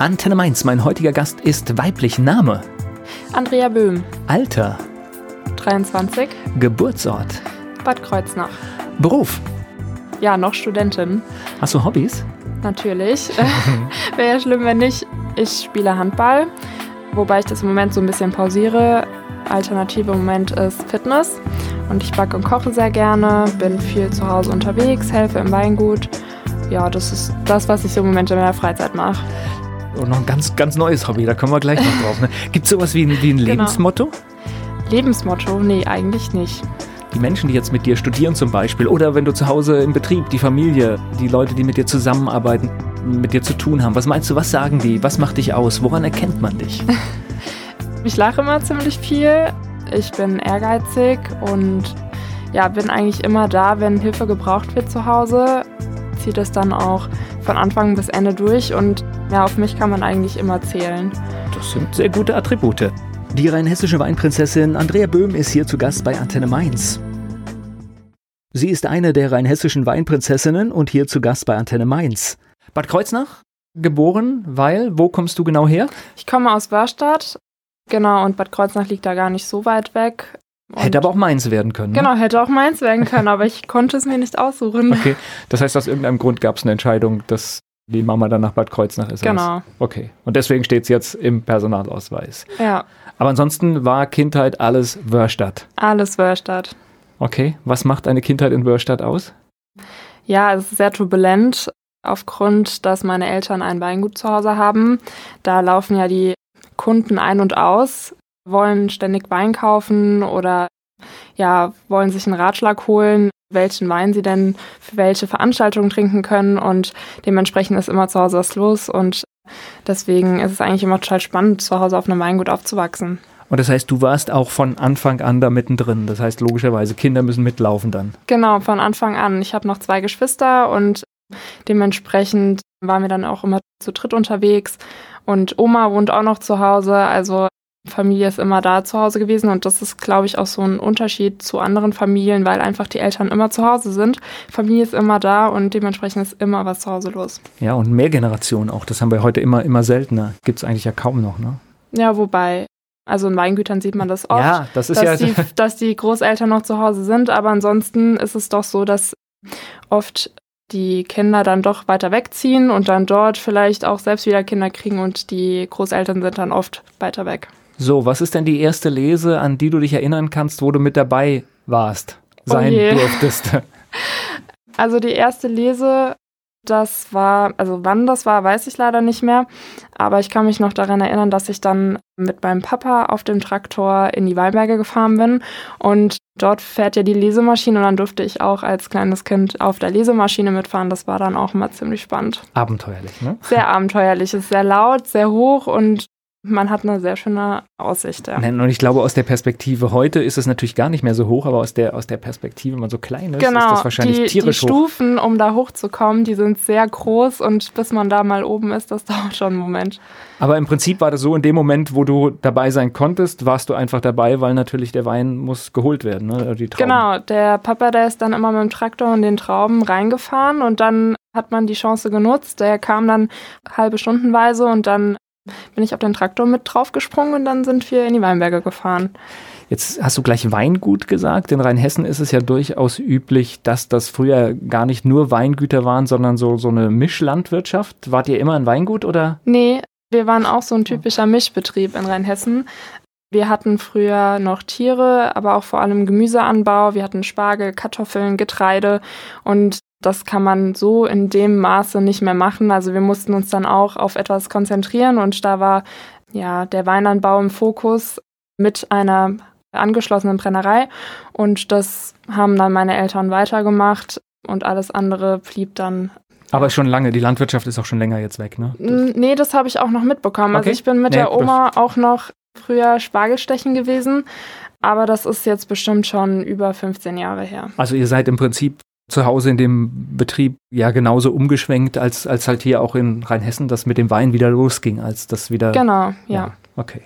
Antenne Mainz, mein heutiger Gast ist weiblich. Name? Andrea Böhm. Alter? 23. Geburtsort? Bad Kreuznach. Beruf? Ja, noch Studentin. Hast du Hobbys? Natürlich. Wäre ja schlimm, wenn nicht. Ich spiele Handball, wobei ich das im Moment so ein bisschen pausiere. Alternative im Moment ist Fitness. Und ich backe und koche sehr gerne, bin viel zu Hause unterwegs, helfe im Weingut. Ja, das ist das, was ich im Moment in meiner Freizeit mache. Und noch ein ganz, ganz neues Hobby, da kommen wir gleich noch drauf. Ne? Gibt es sowas wie ein, wie ein Genau. Lebensmotto? Lebensmotto? Nee, eigentlich nicht. Die Menschen, die jetzt mit dir studieren zum Beispiel, oder wenn du zu Hause im Betrieb, die Familie, die Leute, die mit dir zusammenarbeiten, mit dir zu tun haben, was meinst du, was sagen die? Was macht dich aus? Woran erkennt man dich? Ich lache immer ziemlich viel. Ich bin ehrgeizig und ja, bin eigentlich immer da, wenn Hilfe gebraucht wird zu Hause. Ziehe das dann auch von Anfang bis Ende durch und ja, auf mich kann man eigentlich immer zählen. Das sind sehr gute Attribute. Die rheinhessische Weinprinzessin Andrea Böhm ist hier zu Gast bei Antenne Mainz. Sie ist eine der rheinhessischen Weinprinzessinnen und hier zu Gast bei Antenne Mainz. Bad Kreuznach, geboren, weil, wo kommst du genau her? Ich komme aus Wörstadt, genau, und Bad Kreuznach liegt da gar nicht so weit weg. Und Hätte aber auch Mainz werden können. Ne? Genau, hätte auch meins werden können, aber ich konnte es mir nicht aussuchen. Okay, das heißt, aus irgendeinem Grund gab es eine Entscheidung, dass die Mama dann nach Bad Kreuznach ist. Genau, Okay, und deswegen steht es jetzt im Personalausweis. ja, Aber ansonsten war Kindheit alles Wörstadt. alles Wörstadt. Okay, was macht eine Kindheit in Wörstadt aus? Ja, es ist sehr turbulent aufgrund, dass meine Eltern ein Weingut zu Hause haben. Da laufen ja die Kunden ein und aus, wollen ständig Wein kaufen oder ja, wollen sich einen Ratschlag holen, welchen Wein sie denn für welche Veranstaltungen trinken können und dementsprechend ist immer zu Hause was los und deswegen ist es eigentlich immer total spannend, zu Hause auf einem Weingut aufzuwachsen. Und das heißt, du warst auch von Anfang an da mittendrin. Das heißt, logischerweise, Kinder müssen mitlaufen dann. Genau, von Anfang an. Ich habe noch zwei Geschwister und dementsprechend waren wir dann auch immer zu dritt unterwegs. Und Oma wohnt auch noch zu Hause, also Familie ist immer da zu Hause gewesen und das ist, glaube ich, auch so ein Unterschied zu anderen Familien, weil einfach die Eltern immer zu Hause sind. Familie ist immer da und dementsprechend ist immer was zu Hause los. Ja, und mehr Generationen auch. Das haben wir heute immer, immer seltener. Gibt es eigentlich ja kaum noch, ne? Ja, wobei, also in Weingütern sieht man das oft. Ja, das ist dass, ja. die, dass die Großeltern noch zu Hause sind, aber ansonsten ist es doch so, dass oft die Kinder dann doch weiter wegziehen und dann dort vielleicht auch selbst wieder Kinder kriegen und die Großeltern sind dann oft weiter weg. So, was ist denn die erste Lese, an die du dich erinnern kannst, wo du mit dabei warst, sein je. durftest? Also die erste Lese, das war, also wann das war, weiß ich leider nicht mehr, aber ich kann mich noch daran erinnern, dass ich dann mit meinem Papa auf dem Traktor in die Weinberge gefahren bin und dort fährt ja die Lesemaschine und dann durfte ich auch als kleines Kind auf der Lesemaschine mitfahren. Das war dann auch immer ziemlich spannend. Abenteuerlich, ne? Sehr abenteuerlich, es ist sehr laut, sehr hoch und man hat eine sehr schöne Aussicht. Ja. Nein, Und ich glaube, aus der Perspektive heute ist es natürlich gar nicht mehr so hoch, aber aus der, aus der Perspektive, wenn man so klein ist, ist Genau, das wahrscheinlich die, die tierisch hoch. Stufen, um da hochzukommen, die sind sehr groß und bis man da mal oben ist, das dauert schon einen Moment. Aber im Prinzip war das so, in dem Moment, wo du dabei sein konntest, warst du einfach dabei, weil natürlich der Wein muss geholt werden, ne? Die Trauben. Genau, der Papa, der ist dann immer mit dem Traktor in den Trauben reingefahren und dann hat man die Chance genutzt. Der kam dann halbe Stundenweise und dann bin ich auf den Traktor mit draufgesprungen und dann sind wir in die Weinberge gefahren. Jetzt hast du gleich Weingut gesagt. In Rheinhessen ist es ja durchaus üblich, dass das früher gar nicht nur Weingüter waren, sondern so, so eine Mischlandwirtschaft. Wart ihr immer ein Weingut oder? Nee, wir waren auch so ein typischer Mischbetrieb in Rheinhessen. Wir hatten früher noch Tiere, aber auch vor allem Gemüseanbau. Wir hatten Spargel, Kartoffeln, Getreide und das kann man so in dem Maße nicht mehr machen. Also wir mussten uns dann auch auf etwas konzentrieren und da war ja der Weinanbau im Fokus mit einer angeschlossenen Brennerei und das haben dann meine Eltern weitergemacht und alles andere blieb dann Aber schon lange, die Landwirtschaft ist auch schon länger jetzt weg, ne? Mm, Nee, das habe ich auch noch mitbekommen. Okay. Also ich bin mit Nee, der Oma auch noch früher Spargelstechen gewesen, aber das ist jetzt bestimmt schon über 15 Jahre her. Also ihr seid im Prinzip zu Hause in dem Betrieb ja genauso umgeschwenkt, als, als halt hier auch in Rheinhessen das mit dem Wein wieder losging, als das wieder. Genau, ja. Okay.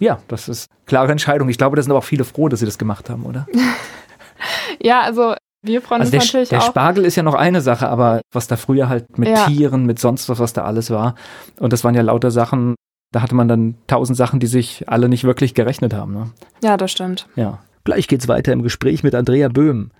Ja, das ist klare Entscheidung. Ich glaube, da sind aber auch viele froh, dass sie das gemacht haben, oder? Ja, also Wir freuen also uns der, natürlich der auch. Spargel ist ja noch eine Sache, aber was da früher halt mit Ja. Tieren, mit sonst was, was da alles war. Und das waren ja lauter Sachen, da hatte man dann tausend Sachen, die sich alle nicht wirklich gerechnet haben. Ne? Ja, das stimmt. Ja. Gleich geht's weiter im Gespräch mit Andrea Böhm.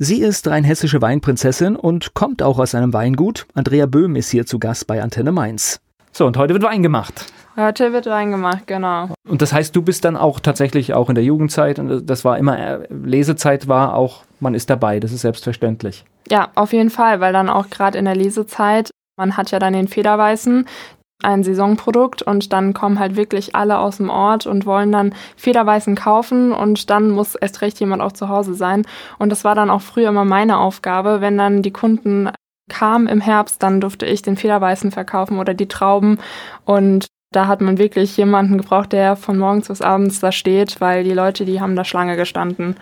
Sie ist rheinhessische Weinprinzessin und kommt auch aus einem Weingut. Andrea Böhm ist hier zu Gast bei Antenne Mainz. So, und heute wird Wein gemacht. Heute wird Wein gemacht, genau. Und das heißt, du bist dann auch tatsächlich auch in der Jugendzeit und das war immer, äh, Lesezeit war auch, man ist dabei, das ist selbstverständlich. Ja, auf jeden Fall, weil dann auch gerade in der Lesezeit, man hat ja dann den Federweißen, ein Saisonprodukt und dann kommen halt wirklich alle aus dem Ort und wollen dann Federweißen kaufen und dann muss erst recht jemand auch zu Hause sein. Und das war dann auch früher immer meine Aufgabe, wenn dann die Kunden kamen im Herbst, dann durfte ich den Federweißen verkaufen oder die Trauben und da hat man wirklich jemanden gebraucht, der von morgens bis abends da steht, weil die Leute, die haben da Schlange gestanden.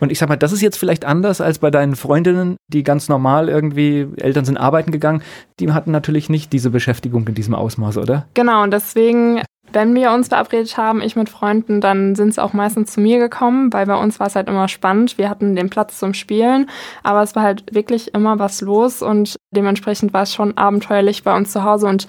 Und ich sag mal, das ist jetzt vielleicht anders als bei deinen Freundinnen, die ganz normal irgendwie, Eltern sind arbeiten gegangen, die hatten natürlich nicht diese Beschäftigung in diesem Ausmaß, oder? Genau, und deswegen, wenn wir uns verabredet haben, ich mit Freunden, dann sind sie auch meistens zu mir gekommen, weil bei uns war es halt immer spannend. Wir hatten den Platz zum Spielen, aber es war halt wirklich immer was los und dementsprechend war es schon abenteuerlich bei uns zu Hause und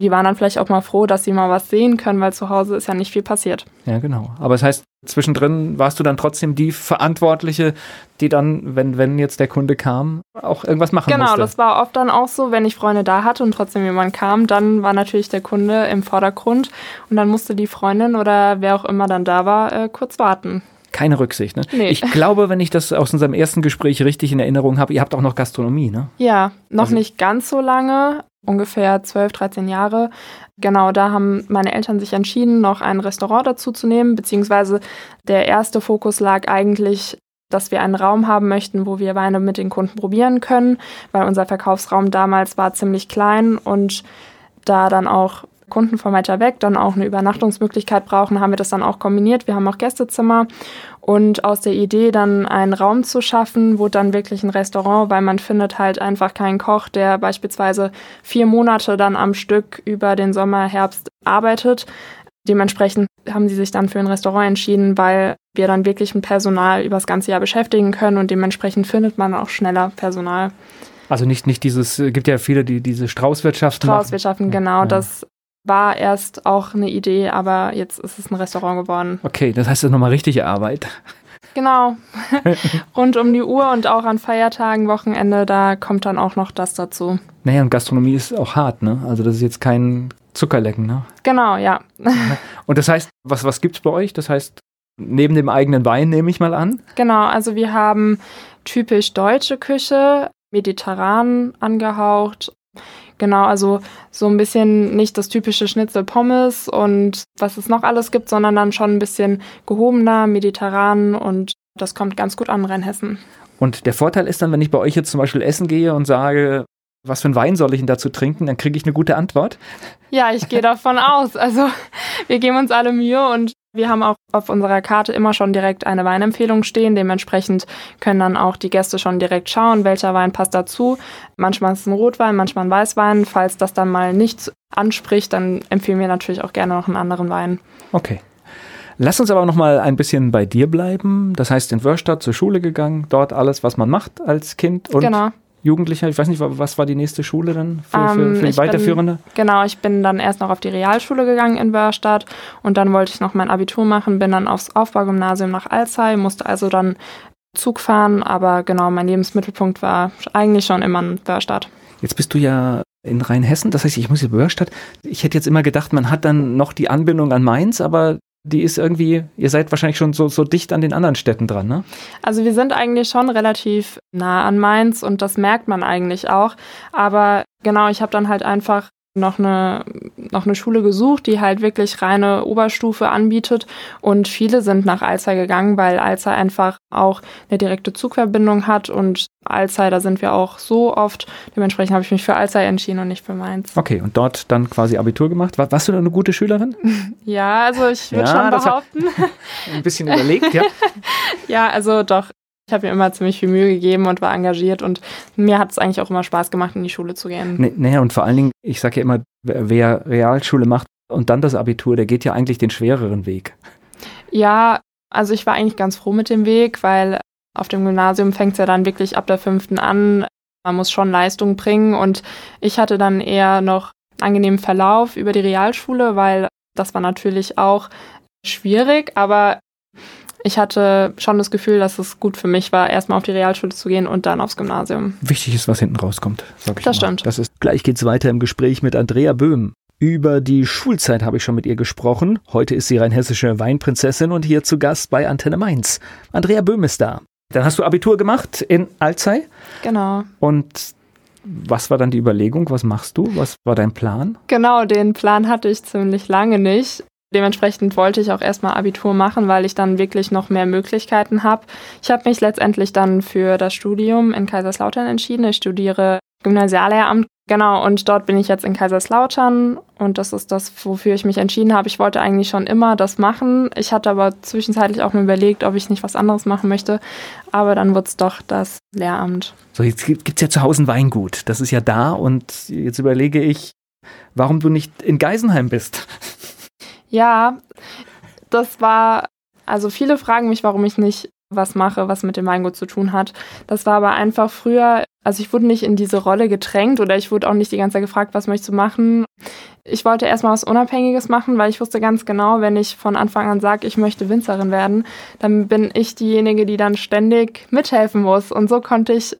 die waren dann vielleicht auch mal froh, dass sie mal was sehen können, weil zu Hause ist ja nicht viel passiert. Ja, genau. Aber das heißt, zwischendrin warst du dann trotzdem die Verantwortliche, die dann, wenn, wenn jetzt der Kunde kam, auch irgendwas machen Genau, musste. das war oft dann auch so, wenn ich Freunde da hatte und trotzdem jemand kam, dann war natürlich der Kunde im Vordergrund und dann musste die Freundin oder wer auch immer dann da war, äh, kurz warten. Keine Rücksicht, ne? Nee. Ich glaube, wenn ich das aus unserem ersten Gespräch richtig in Erinnerung habe, ihr habt auch noch Gastronomie, ne? Ja, noch Also- nicht ganz so lange, ungefähr 12, 13 Jahre. Genau, da haben meine Eltern sich entschieden, noch ein Restaurant dazu zu nehmen, beziehungsweise der erste Fokus lag eigentlich, dass wir einen Raum haben möchten, wo wir Weine mit den Kunden probieren können, weil unser Verkaufsraum damals war ziemlich klein und da dann auch Kunden von weiter weg dann auch eine Übernachtungsmöglichkeit brauchen, haben wir das dann auch kombiniert. Wir haben auch Gästezimmer und aus der Idee dann einen Raum zu schaffen, wurde dann wirklich ein Restaurant, weil man findet halt einfach keinen Koch, der beispielsweise vier Monate dann am Stück über den Sommer, Herbst arbeitet. Dementsprechend haben sie sich dann für ein Restaurant entschieden, weil wir dann wirklich mit Personal über das ganze Jahr beschäftigen können und dementsprechend findet man auch schneller Personal. Also nicht, nicht dieses, gibt ja viele, die diese Straußwirtschaft machen. Straußwirtschaften, genau, Ja. das war erst auch eine Idee, aber jetzt ist es ein Restaurant geworden. Okay, das heißt, das ist nochmal richtige Arbeit. Genau. Rund um die Uhr und auch an Feiertagen, Wochenende, da kommt dann auch noch das dazu. Naja, und Gastronomie ist auch hart, ne? Also das ist jetzt kein Zuckerlecken, ne? Genau, ja. Und das heißt, was, was gibt's bei euch? Das heißt, neben dem eigenen Wein nehme ich mal an. Genau, also wir haben typisch deutsche Küche, mediterran angehaucht. Genau, also so ein bisschen nicht das typische Schnitzel Pommes und was es noch alles gibt, sondern dann schon ein bisschen gehobener, mediterran und das kommt ganz gut an Rheinhessen. Und der Vorteil ist dann, wenn ich bei euch jetzt zum Beispiel essen gehe und sage, was für einen Wein soll ich denn dazu trinken, dann kriege ich eine gute Antwort. Ja, ich gehe davon aus. Also wir geben uns alle Mühe und wir haben auch auf unserer Karte immer schon direkt eine Weinempfehlung stehen. Dementsprechend können dann auch die Gäste schon direkt schauen, welcher Wein passt dazu. Manchmal ist es ein Rotwein, manchmal ein Weißwein. Falls das dann mal nicht anspricht, dann empfehlen wir natürlich auch gerne noch einen anderen Wein. Okay. Lass uns aber noch mal ein bisschen bei dir bleiben. Das heißt, in Wörstadt zur Schule gegangen, dort alles, was man macht als Kind und genau. Jugendlicher. Ich weiß nicht, was war die nächste Schule dann für, für, Ähm, für die ich bin- Weiterführende? Genau, ich bin dann erst noch auf die Realschule gegangen in Wörstadt und dann wollte ich noch mein Abitur machen, bin dann aufs Aufbaugymnasium nach Alzey, musste also dann Zug fahren, aber genau, mein Lebensmittelpunkt war eigentlich schon immer in Wörstadt. Jetzt bist du ja in Rheinhessen, das heißt, ich muss in Wörstadt. Ich hätte jetzt immer gedacht, man hat dann noch die Anbindung an Mainz, aber die ist irgendwie, ihr seid wahrscheinlich schon so, so dicht an den anderen Städten dran, ne? Also wir sind eigentlich schon relativ nah an Mainz und das merkt man eigentlich auch. Aber genau, ich habe dann halt einfach noch eine, noch eine Schule gesucht, die halt wirklich reine Oberstufe anbietet. Und viele sind nach Alzey gegangen, weil Alzey einfach auch eine direkte Zugverbindung hat. Und Alzey, da sind wir auch so oft. Dementsprechend habe ich mich für Alzey entschieden und nicht für Mainz. Okay, und dort dann quasi Abitur gemacht. War, warst du da eine gute Schülerin? Ja, also ich würde Ja, schon behaupten. Ein bisschen überlegt, ja. Ja, also doch. Ich habe mir immer ziemlich viel Mühe gegeben und war engagiert und mir hat es eigentlich auch immer Spaß gemacht, in die Schule zu gehen. Nee, Naja, und vor allen Dingen, ich sage ja immer, wer, Realschule macht und dann das Abitur, der geht ja eigentlich den schwereren Weg. Ja, also ich war eigentlich ganz froh mit dem Weg, weil Auf dem Gymnasium fängt es ja dann wirklich ab der fünften an. Man muss schon Leistung bringen und ich hatte dann eher noch angenehmen Verlauf über die Realschule, weil das war natürlich auch schwierig, aber ich hatte schon das Gefühl, dass es gut für mich war, erstmal auf die Realschule zu gehen und dann aufs Gymnasium. Wichtig ist, was hinten rauskommt, sag ich Das mal. stimmt. Das ist, gleich geht's weiter im Gespräch mit Andrea Böhm. Über die Schulzeit habe ich schon mit ihr gesprochen. Heute ist sie rheinhessische Weinprinzessin und hier zu Gast bei Antenne Mainz. Andrea Böhm ist da. Dann hast du Abitur gemacht in Alzey. Genau. Und was war dann die Überlegung? Was machst du? Was war dein Plan? Genau, den Plan hatte ich ziemlich lange nicht. Dementsprechend wollte ich auch erstmal Abitur machen, weil ich dann wirklich noch mehr Möglichkeiten habe. Ich habe mich letztendlich dann für das Studium in Kaiserslautern entschieden. Ich studiere Gymnasiallehramt. Genau, und dort bin ich jetzt in Kaiserslautern und das ist das, wofür ich mich entschieden habe. Ich wollte eigentlich schon immer das machen. Ich hatte aber zwischenzeitlich auch nur überlegt, ob ich nicht was anderes machen möchte. Aber dann wurde es doch das Lehramt. So, jetzt gibt es ja zu Hause ein Weingut. Das ist ja da und jetzt überlege ich, warum du nicht in Geisenheim bist. Ja, das war, also viele fragen mich, warum ich nicht was mache, was mit dem Weingut zu tun hat. Das war aber einfach früher, also ich wurde nicht in diese Rolle gedrängt oder ich wurde auch nicht die ganze Zeit gefragt, was möchtest du machen. Ich wollte erstmal was Unabhängiges machen, weil ich wusste ganz genau, wenn ich von Anfang an sage, ich möchte Winzerin werden, dann bin ich diejenige, die dann ständig mithelfen muss. Und so konnte ich,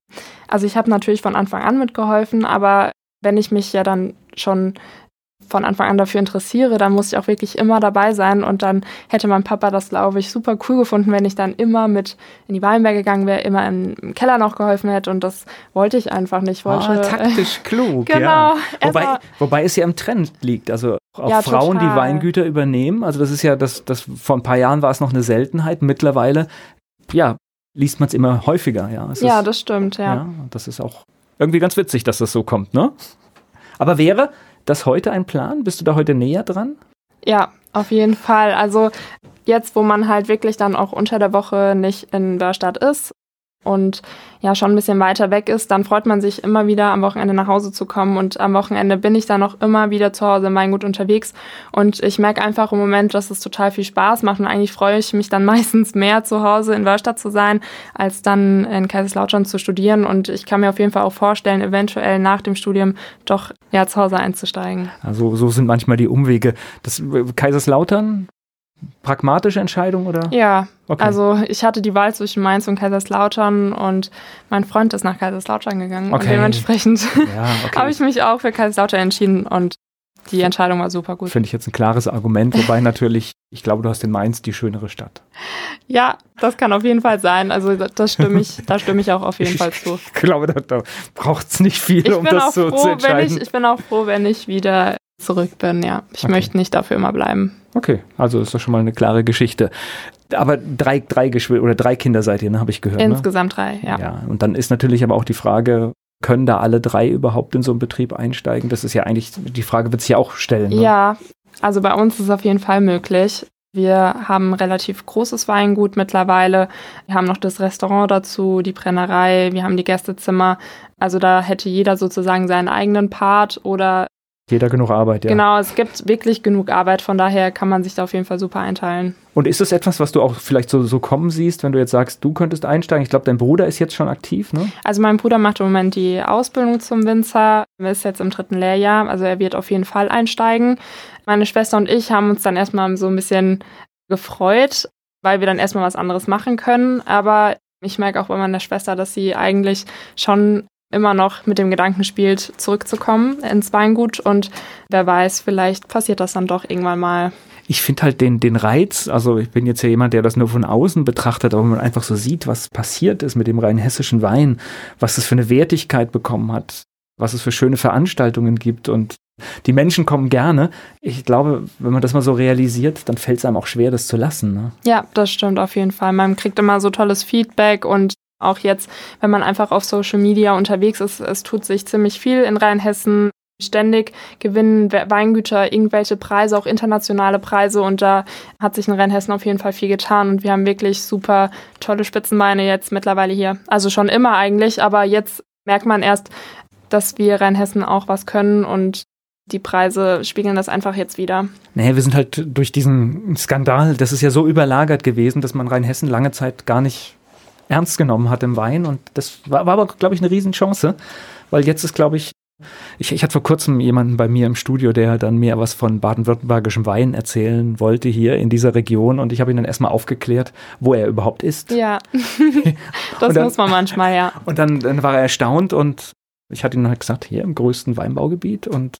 also ich habe natürlich von Anfang an mitgeholfen, aber wenn ich mich ja dann schon von Anfang an dafür interessiere, dann muss ich auch wirklich immer dabei sein. Und dann hätte mein Papa das, glaube ich, super cool gefunden, wenn ich dann immer mit in die Weinberge gegangen wäre, immer im Keller noch geholfen hätte. Und das wollte ich einfach nicht. Ich wollte, ah, taktisch klug, genau, ja. Wobei, wobei es ja im Trend liegt. Also auch Ja, Frauen, die total. Weingüter übernehmen. Also das ist ja, das, das vor ein paar Jahren war es noch eine Seltenheit. Mittlerweile, ja, liest man es immer häufiger. Ja, es ja ist, das stimmt, ja. ja, das ist auch irgendwie ganz witzig, dass das so kommt, ne? Aber wäre das heute ein Plan? Bist du da heute näher dran? Ja, auf jeden Fall. Also jetzt, wo man halt wirklich dann auch unter der Woche nicht in Börstadt ist und ja schon ein bisschen weiter weg ist, dann freut man sich immer wieder am Wochenende nach Hause zu kommen und am Wochenende bin ich dann auch immer wieder zu Hause im Weingut unterwegs und ich merke einfach im Moment, dass es total viel Spaß macht und eigentlich freue ich mich dann meistens mehr zu Hause in Wörstadt zu sein, als dann in Kaiserslautern zu studieren und ich kann mir auf jeden Fall auch vorstellen, eventuell nach dem Studium doch ja zu Hause einzusteigen. Also so sind manchmal die Umwege. Das Kaiserslautern, pragmatische Entscheidung oder? Ja, Okay. Also ich hatte die Wahl zwischen Mainz und Kaiserslautern und mein Freund ist nach Kaiserslautern gegangen. Okay. Und dementsprechend ja, okay. habe ich mich auch für Kaiserslautern entschieden und die Entscheidung war super gut. Finde ich jetzt ein klares Argument, wobei natürlich, ich glaube, du hast in Mainz die schönere Stadt. Ja, das kann auf jeden Fall sein. Also das stimme ich, da stimme ich auch auf jeden Fall zu. Ich glaube, da, da braucht es nicht viel, Ich um das so zu froh, wenn entscheiden. ich, ich bin auch froh, wenn ich wieder zurück bin. Ja, ich Okay. möchte nicht dafür immer bleiben. okay, also ist das schon mal eine klare Geschichte. Aber drei, drei Geschwister oder drei Kinder seid ihr, ne, habe ich gehört. Ne? Insgesamt drei, ja. ja. Und dann ist natürlich aber auch die Frage, können da alle drei überhaupt in so einen Betrieb einsteigen? Das ist ja eigentlich, die Frage wird sich ja auch stellen. Ne? Ja, also bei uns ist es auf jeden Fall möglich. Wir haben ein relativ großes Weingut mittlerweile. Wir haben noch das Restaurant dazu, die Brennerei, wir haben die Gästezimmer. Also da hätte jeder sozusagen seinen eigenen Part oder Jeder genug Arbeit, ja. genau, es gibt wirklich genug Arbeit, von daher kann man sich da auf jeden Fall super einteilen. Und ist das etwas, was du auch vielleicht so, so kommen siehst, wenn du jetzt sagst, du könntest einsteigen? Ich glaube, dein Bruder ist jetzt schon aktiv, ne? Also mein Bruder macht im Moment die Ausbildung zum Winzer, er ist jetzt im dritten Lehrjahr, also er wird auf jeden Fall einsteigen. Meine Schwester und ich haben uns dann erstmal so ein bisschen gefreut, weil wir dann erstmal was anderes machen können. Aber ich merke auch bei meiner Schwester, dass sie eigentlich schon immer noch mit dem Gedanken spielt, zurückzukommen ins Weingut. Und wer weiß, vielleicht passiert das dann doch irgendwann mal. Ich finde halt den, den Reiz, also ich bin jetzt ja jemand, der das nur von außen betrachtet, aber wenn man einfach so sieht, was passiert ist mit dem rein hessischen Wein, was es für eine Wertigkeit bekommen hat, was es für schöne Veranstaltungen gibt und die Menschen kommen gerne. Ich glaube, wenn man das mal so realisiert, dann fällt es einem auch schwer, das zu lassen. Ne? Ja, das stimmt auf jeden Fall. Man kriegt immer so tolles Feedback und auch jetzt, wenn man einfach auf Social Media unterwegs ist, es tut sich ziemlich viel in Rheinhessen. Ständig gewinnen We- Weingüter irgendwelche Preise, auch internationale Preise. Und da hat sich in Rheinhessen auf jeden Fall viel getan. Und wir haben wirklich super tolle Spitzenweine jetzt mittlerweile hier. Also schon immer eigentlich, aber jetzt merkt man erst, dass wir Rheinhessen auch was können und die Preise spiegeln das einfach jetzt wieder. Naja, wir sind halt durch diesen Skandal, das ist ja so überlagert gewesen, dass man Rheinhessen lange Zeit gar nicht ernst genommen hat im Wein. Und das war, war aber, glaube ich, eine Riesenchance, weil jetzt ist, glaube ich, ich, ich hatte vor kurzem jemanden bei mir im Studio, der dann mir was von baden-württembergischem Wein erzählen wollte hier in dieser Region und ich habe ihn dann erstmal aufgeklärt, wo er überhaupt ist. Ja, das dann, muss man manchmal, ja. Und dann, dann war er erstaunt und ich hatte ihm halt gesagt, hier im größten Weinbaugebiet und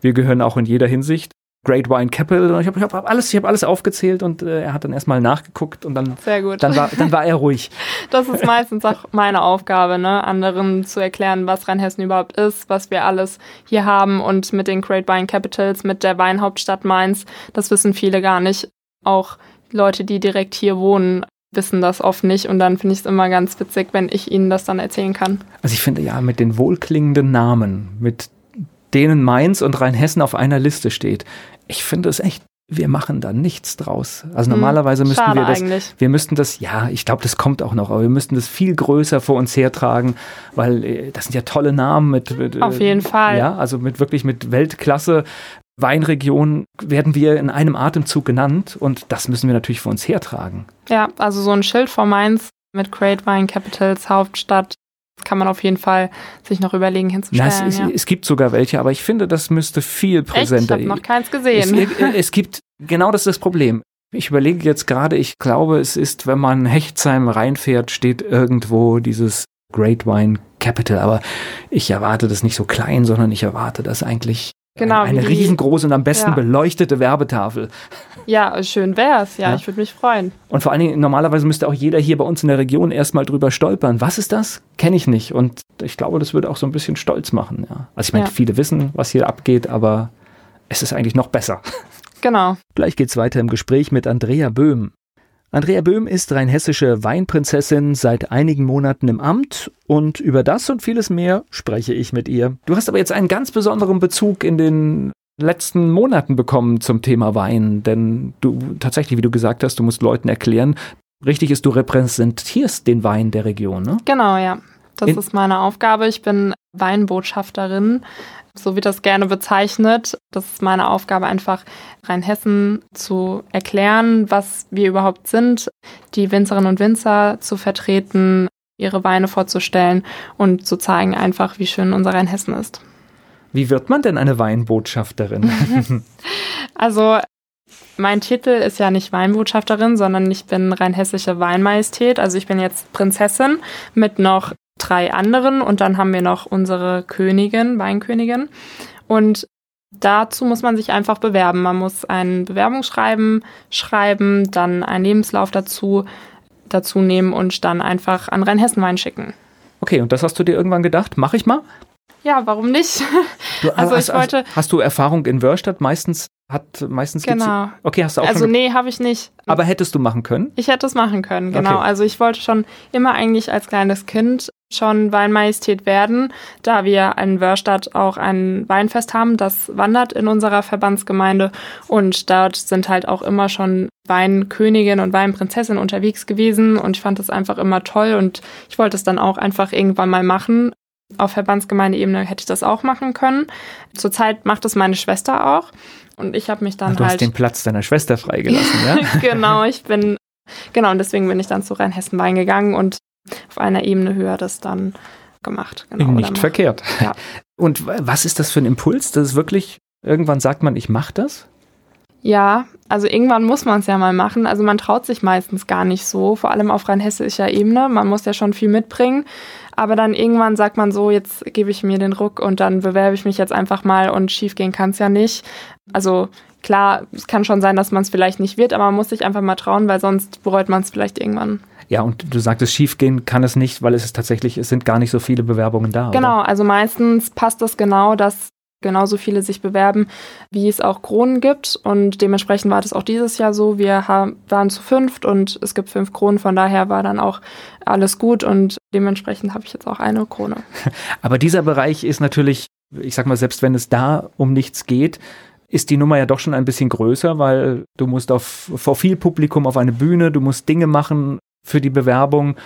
wir gehören auch in jeder Hinsicht Great Wine Capital. Ich habe hab alles, hab alles aufgezählt und äh, er hat dann erstmal nachgeguckt und dann, dann, war, dann war er ruhig. Das ist meistens auch meine Aufgabe, ne? anderen zu erklären, was Rheinhessen überhaupt ist, was wir alles hier haben und mit den Great Wine Capitals, mit der Weinhauptstadt Mainz. Das wissen viele gar nicht. Auch Leute, die direkt hier wohnen, wissen das oft nicht und dann finde ich es immer ganz witzig, wenn ich ihnen das dann erzählen kann. Also ich finde ja mit den wohlklingenden Namen, mit denen Mainz und Rheinhessen auf einer Liste steht, ich finde es echt wir machen da nichts draus. Also hm, normalerweise müssten wir das, eigentlich. wir müssten das, ja, ich glaube, das kommt auch noch, aber wir müssten das viel größer vor uns hertragen, weil äh, das sind ja tolle Namen mit, mit auf jeden äh, Fall, ja, also mit wirklich mit Weltklasse. Weinregion werden wir in einem Atemzug genannt und das müssen wir natürlich vor uns hertragen. Ja, also so ein Schild vor Mainz mit Great Wine Capitals, Hauptstadt, kann man auf jeden Fall sich noch überlegen hinzustellen. Na, es, ja. es, gibt sogar welche, aber ich finde, das müsste viel präsenter. Echt? Ich habe noch keins gesehen. Es, es, gibt, genau das ist das Problem. Ich überlege jetzt gerade, ich glaube, es ist, wenn man Hechtsheim reinfährt, steht irgendwo dieses Great Wine Capital, aber ich erwarte das nicht so klein, sondern ich erwarte das eigentlich Genau, eine riesengroße und am besten ja. beleuchtete Werbetafel. Ja, schön wär's. Ja, ja. ich würde mich freuen. Und vor allen Dingen, normalerweise müsste auch jeder hier bei uns in der Region erstmal drüber stolpern. Was ist das? Kenne ich nicht. Und ich glaube, das würde auch so ein bisschen stolz machen. Ja. Also ich meine, ja. viele wissen, was hier abgeht, aber es ist eigentlich noch besser. Genau. Gleich geht's weiter im Gespräch mit Andrea Böhm. Andrea Böhm ist rheinhessische Weinprinzessin seit einigen Monaten im Amt und über das und vieles mehr spreche ich mit ihr. Du hast aber jetzt einen ganz besonderen Bezug in den letzten Monaten bekommen zum Thema Wein, denn du tatsächlich, wie du gesagt hast, du musst Leuten erklären, richtig ist, du repräsentierst den Wein der Region, ne? Genau, ja. Das in ist meine Aufgabe. Ich bin Weinbotschafterin so wird das gerne bezeichnet. Das ist meine Aufgabe, einfach Rheinhessen zu erklären, was wir überhaupt sind, die Winzerinnen und Winzer zu vertreten, ihre Weine vorzustellen und zu zeigen einfach, wie schön unser Rheinhessen ist. Wie wird man denn eine Weinbotschafterin? also mein Titel ist ja nicht Weinbotschafterin, sondern ich bin rheinhessische Weinmajestät. Also ich bin jetzt Prinzessin mit noch drei anderen und dann haben wir noch unsere Königin, Weinkönigin. Und dazu muss man sich einfach bewerben. Man muss ein Bewerbungsschreiben schreiben, dann einen Lebenslauf dazu, dazu nehmen und dann einfach an Rheinhessen-Wein schicken. Okay, und das hast du dir irgendwann gedacht? Mach ich mal? Ja, warum nicht? Du, also hast, ich wollte. Hast, hast, du Erfahrung in Wörstadt? Meistens hat meistens genau. Okay, hast du auch Also schon nee, habe ich nicht. Aber hättest du machen können? Ich hätte es machen können, genau. Okay. Also ich wollte schon immer eigentlich als kleines Kind schon Weinmajestät werden, da wir in Wörstadt auch ein Weinfest haben, das wandert in unserer Verbandsgemeinde und dort sind halt auch immer schon Weinkönigin und Weinprinzessin unterwegs gewesen und ich fand das einfach immer toll und ich wollte es dann auch einfach irgendwann mal machen. Auf Verbandsgemeindeebene hätte ich das auch machen können. Zurzeit macht es meine Schwester auch und ich habe mich dann Ach, du halt. Du hast den Platz deiner Schwester freigelassen, ja? genau, ich bin Genau, und deswegen bin ich dann zu Rheinhessen-Wein gegangen und auf einer Ebene höher das dann gemacht. Genau, Nicht verkehrt. Ja. Und was ist das für ein Impuls? Das ist wirklich, irgendwann sagt man, ich mache das? Ja, also irgendwann muss man es ja mal machen. Also man traut sich meistens gar nicht so, vor allem auf rheinhessischer Ebene. Man muss ja schon viel mitbringen. Aber dann irgendwann sagt man so, jetzt gebe ich mir den Ruck und dann bewerbe ich mich jetzt einfach mal und schief gehen kann es ja nicht. Also klar, es kann schon sein, dass man es vielleicht nicht wird, aber man muss sich einfach mal trauen, weil sonst bereut man es vielleicht irgendwann. Ja, und du sagtest, schiefgehen kann es nicht, weil es ist tatsächlich, es sind gar nicht so viele Bewerbungen da. Genau, oder? also meistens passt das genau, dass genauso viele sich bewerben, wie es auch Kronen gibt. Und dementsprechend war das auch dieses Jahr so. Wir haben, waren zu fünft und es gibt fünf Kronen, von daher war dann auch alles gut und dementsprechend habe ich jetzt auch eine Krone. Aber dieser Bereich ist natürlich, ich sag mal, selbst wenn es da um nichts geht, ist die Nummer ja doch schon ein bisschen größer, weil du musst auf, vor viel Publikum auf eine Bühne, du musst Dinge machen für die Bewerbung.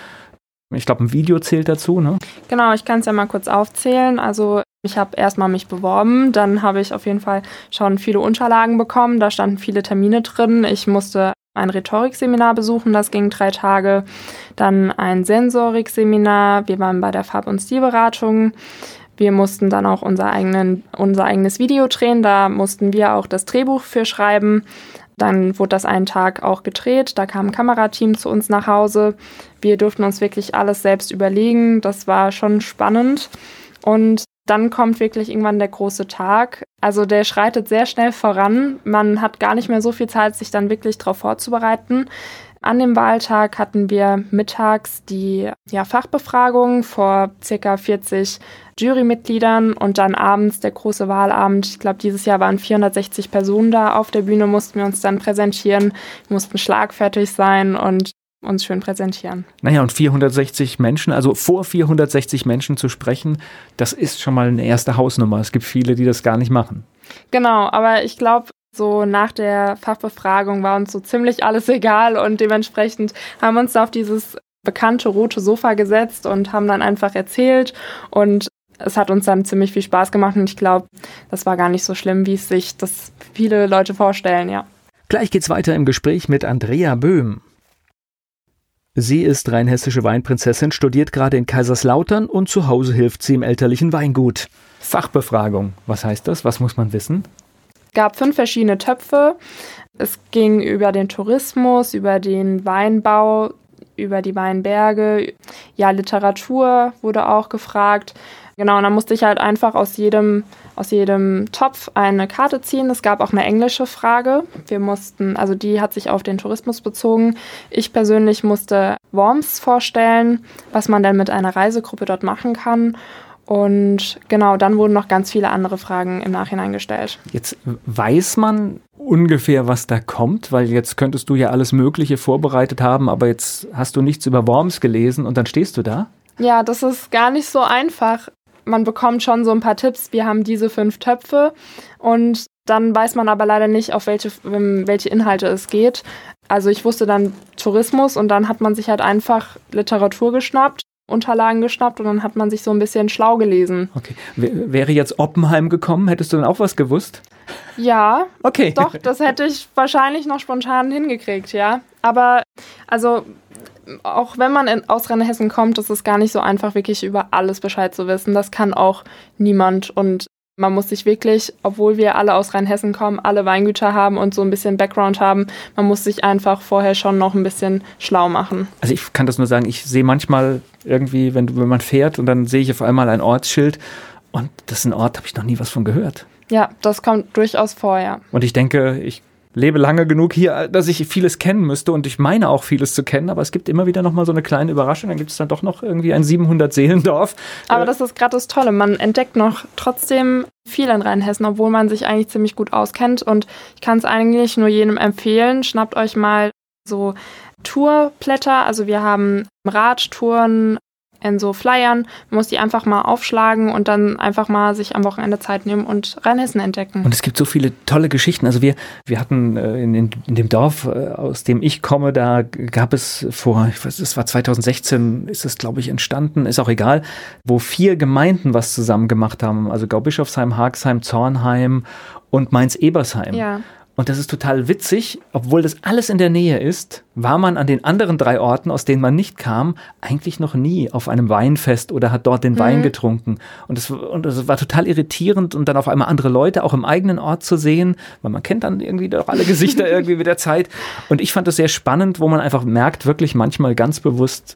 Ich glaube, ein Video zählt dazu, ne? Genau, ich kann es ja mal kurz aufzählen. Also ich habe erstmal mich beworben, dann habe ich auf jeden Fall schon viele Unterlagen bekommen. Da standen viele Termine drin. Ich musste ein Rhetorikseminar besuchen, das ging drei Tage, dann ein Sensorikseminar, wir waren bei der Farb- und Stilberatung, wir mussten dann auch unser, eigenen, unser eigenes Video drehen, da mussten wir auch das Drehbuch für schreiben. Dann wurde das einen Tag auch gedreht, da kam ein Kamerateam zu uns nach Hause. Wir durften uns wirklich alles selbst überlegen, das war schon spannend. Und dann kommt wirklich irgendwann der große Tag. Also der schreitet sehr schnell voran. Man hat gar nicht mehr so viel Zeit, sich dann wirklich darauf vorzubereiten. An dem Wahltag hatten wir mittags die ja, Fachbefragung vor circa 40 Jurymitgliedern und dann abends der große Wahlabend. Ich glaube, dieses Jahr waren 460 Personen da auf der Bühne, mussten wir uns dann präsentieren, mussten schlagfertig sein und uns schön präsentieren. Naja, und 460 Menschen, also vor 460 Menschen zu sprechen, das ist schon mal eine erste Hausnummer. Es gibt viele, die das gar nicht machen. Genau, aber ich glaube, so nach der Fachbefragung war uns so ziemlich alles egal und dementsprechend haben wir uns da auf dieses bekannte rote Sofa gesetzt und haben dann einfach erzählt und es hat uns dann ziemlich viel Spaß gemacht und ich glaube, das war gar nicht so schlimm, wie es sich das viele Leute vorstellen, ja. Gleich geht's weiter im Gespräch mit Andrea Böhm. Sie ist rheinhessische Weinprinzessin, studiert gerade in Kaiserslautern und zu Hause hilft sie im elterlichen Weingut. Fachbefragung, was heißt das? Was muss man wissen? Es gab fünf verschiedene Töpfe. Es ging über den Tourismus, über den Weinbau, über die Weinberge. Ja, Literatur wurde auch gefragt. Genau, und dann musste ich halt einfach aus jedem, aus jedem Topf eine Karte ziehen. Es gab auch eine englische Frage. Wir mussten, also die hat sich auf den Tourismus bezogen. Ich persönlich musste Worms vorstellen, was man denn mit einer Reisegruppe dort machen kann. Und genau, dann wurden noch ganz viele andere Fragen im Nachhinein gestellt. Jetzt weiß man ungefähr, was da kommt, weil jetzt könntest du ja alles Mögliche vorbereitet haben, aber jetzt hast du nichts über Worms gelesen und dann stehst du da. Ja, das ist gar nicht so einfach man bekommt schon so ein paar Tipps. Wir haben diese fünf Töpfe und dann weiß man aber leider nicht, auf welche, welche Inhalte es geht. Also ich wusste dann Tourismus und dann hat man sich halt einfach Literatur geschnappt, Unterlagen geschnappt und dann hat man sich so ein bisschen schlau gelesen. Okay. W wäre jetzt Oppenheim gekommen, hättest du dann auch was gewusst? Ja. Okay. Doch, das hätte ich wahrscheinlich noch spontan hingekriegt, ja. Aber also auch wenn man in, aus Rheinhessen kommt, ist es gar nicht so einfach, wirklich über alles Bescheid zu wissen. Das kann auch niemand. Und man muss sich wirklich, obwohl wir alle aus Rheinhessen kommen, alle Weingüter haben und so ein bisschen Background haben, man muss sich einfach vorher schon noch ein bisschen schlau machen. Also ich kann das nur sagen, ich sehe manchmal irgendwie, wenn, wenn man fährt und dann sehe ich auf einmal ein Ortsschild und das ist ein Ort, habe ich noch nie was von gehört. Ja, das kommt durchaus vor, ja. Und ich denke, ich lebe lange genug hier, dass ich vieles kennen müsste und ich meine auch vieles zu kennen, aber es gibt immer wieder noch mal so eine kleine Überraschung, dann gibt es dann doch noch irgendwie ein 700 Seelendorf. Aber das ist gerade das Tolle, man entdeckt noch trotzdem viel in Rheinhessen, obwohl man sich eigentlich ziemlich gut auskennt und ich kann es eigentlich nur jedem empfehlen, schnappt euch mal so Tourblätter, also wir haben Radtouren, in so Flyern. Man muss die einfach mal aufschlagen und dann einfach mal sich am Wochenende Zeit nehmen und Rheinhessen entdecken. Und es gibt so viele tolle Geschichten. Also wir, wir hatten äh, in, in, in dem Dorf, äh, aus dem ich komme, da gab es vor, ich weiß, es war 2016, ist es glaube ich entstanden, ist auch egal, wo vier Gemeinden was zusammen gemacht haben. Also Gaubischofsheim, Hagsheim, Zornheim und Mainz-Ebersheim. Ja. Und das ist total witzig, obwohl das alles in der Nähe ist, war man an den anderen drei Orten, aus denen man nicht kam, eigentlich noch nie auf einem Weinfest oder hat dort den mhm. Wein getrunken. Und es und das war total irritierend und dann auf einmal andere Leute auch im eigenen Ort zu sehen, weil man kennt dann irgendwie doch alle Gesichter irgendwie mit der Zeit. Und ich fand das sehr spannend, wo man einfach merkt, wirklich manchmal ganz bewusst,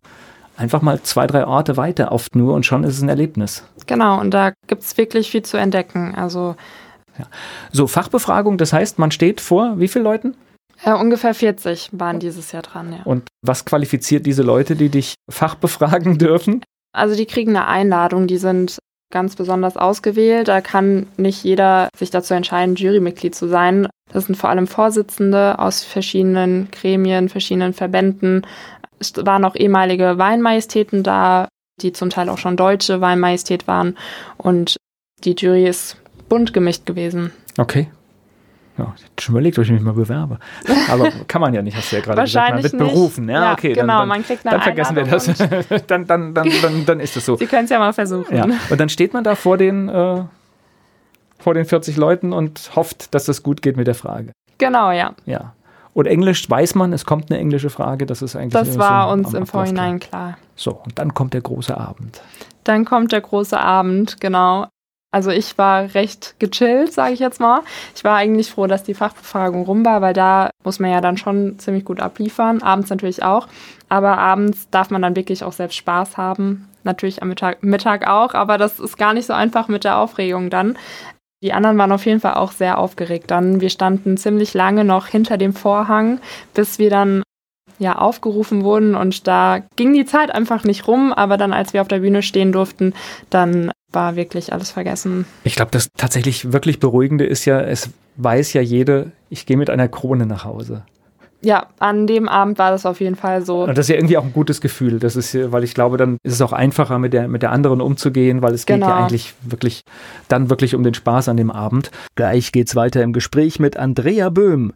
einfach mal zwei, drei Orte weiter, oft nur und schon ist es ein Erlebnis. Genau, und da gibt es wirklich viel zu entdecken. Also ja. So, Fachbefragung, das heißt, man steht vor wie vielen Leuten? Ja, ungefähr 40 waren dieses Jahr dran, ja. Und was qualifiziert diese Leute, die dich fachbefragen dürfen? Also die kriegen eine Einladung, die sind ganz besonders ausgewählt. Da kann nicht jeder sich dazu entscheiden, Jurymitglied zu sein. Das sind vor allem Vorsitzende aus verschiedenen Gremien, verschiedenen Verbänden. Es waren auch ehemalige Weinmajestäten da, die zum Teil auch schon deutsche Weinmajestät waren. Und die Jury ist bunt gemischt gewesen. Okay. Ja, schon überlegt, ob ich mich mal bewerbe. Aber kann man ja nicht, hast du ja gerade gesagt. Man wird berufen. Ja, ja okay. Genau, dann, man kriegt eine Dann vergessen wir das. dann, dann, dann, dann, dann ist es so. Sie können es ja mal versuchen. Ja. Und dann steht man da vor den, äh, vor den 40 Leuten und hofft, dass das gut geht mit der Frage. Genau, ja. Ja. Und Englisch weiß man, es kommt eine englische Frage, das ist eigentlich. Das war so uns im Vorhinein klar. So, und dann kommt der große Abend. Dann kommt der große Abend, genau. Also ich war recht gechillt, sage ich jetzt mal. Ich war eigentlich froh, dass die Fachbefragung rum war, weil da muss man ja dann schon ziemlich gut abliefern. Abends natürlich auch. Aber abends darf man dann wirklich auch selbst Spaß haben. Natürlich am Mittag, Mittag auch, aber das ist gar nicht so einfach mit der Aufregung dann. Die anderen waren auf jeden Fall auch sehr aufgeregt dann. Wir standen ziemlich lange noch hinter dem Vorhang, bis wir dann ja aufgerufen wurden und da ging die Zeit einfach nicht rum, aber dann als wir auf der Bühne stehen durften, dann war wirklich alles vergessen. Ich glaube, das tatsächlich wirklich beruhigende ist ja, es weiß ja jede, ich gehe mit einer Krone nach Hause. Ja, an dem Abend war das auf jeden Fall so. Und das ist ja irgendwie auch ein gutes Gefühl. Das ist, weil ich glaube, dann ist es auch einfacher, mit der, mit der anderen umzugehen, weil es genau. geht ja genau. eigentlich wirklich, dann wirklich um den Spaß an dem Abend. Gleich geht's weiter im Gespräch mit Andrea Böhm.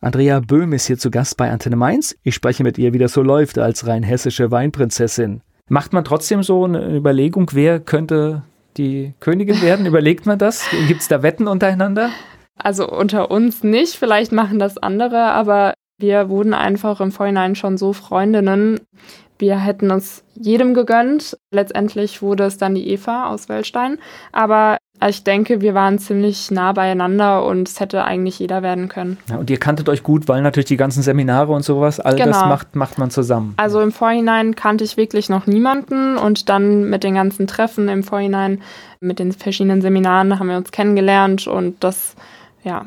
Andrea Böhm ist hier zu Gast bei Antenne Mainz. Ich spreche mit ihr, wie das so läuft als rein hessische Weinprinzessin. Macht man trotzdem so eine Überlegung, wer könnte die Königin werden? Überlegt man das? Gibt es da Wetten untereinander? Also unter uns nicht, vielleicht machen das andere, aber wir wurden einfach im Vorhinein schon so Freundinnen. Wir hätten es jedem gegönnt. Letztendlich wurde es dann die Eva aus Wellstein. Aber ich denke, wir waren ziemlich nah beieinander und es hätte eigentlich jeder werden können. Ja, und ihr kanntet euch gut, weil natürlich die ganzen Seminare und sowas, all genau. das macht, macht man zusammen. Also im Vorhinein kannte ich wirklich noch niemanden und dann mit den ganzen Treffen im Vorhinein, mit den verschiedenen Seminaren haben wir uns kennengelernt und das, ja,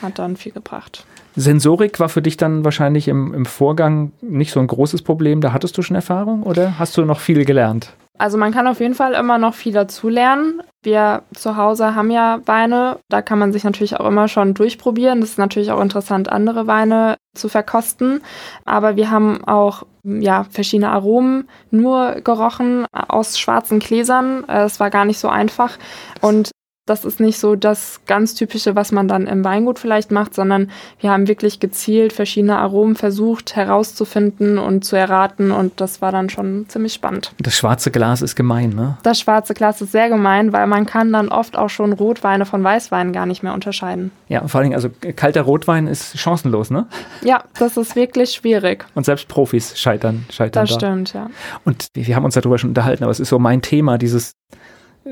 hat dann viel gebracht. Sensorik war für dich dann wahrscheinlich im, im Vorgang nicht so ein großes Problem. Da hattest du schon Erfahrung oder hast du noch viel gelernt? Also man kann auf jeden Fall immer noch viel dazulernen. Wir zu Hause haben ja Weine, da kann man sich natürlich auch immer schon durchprobieren. Das ist natürlich auch interessant, andere Weine zu verkosten. Aber wir haben auch ja, verschiedene Aromen nur gerochen aus schwarzen Gläsern. Es war gar nicht so einfach. Und das ist nicht so das ganz typische, was man dann im Weingut vielleicht macht, sondern wir haben wirklich gezielt verschiedene Aromen versucht herauszufinden und zu erraten und das war dann schon ziemlich spannend. Das schwarze Glas ist gemein, ne? Das schwarze Glas ist sehr gemein, weil man kann dann oft auch schon Rotweine von Weißweinen gar nicht mehr unterscheiden. Ja, vor allem, also kalter Rotwein ist chancenlos, ne? Ja, das ist wirklich schwierig. Und selbst Profis scheitern, scheitern Das da. stimmt, ja. Und wir haben uns darüber schon unterhalten, aber es ist so mein Thema, dieses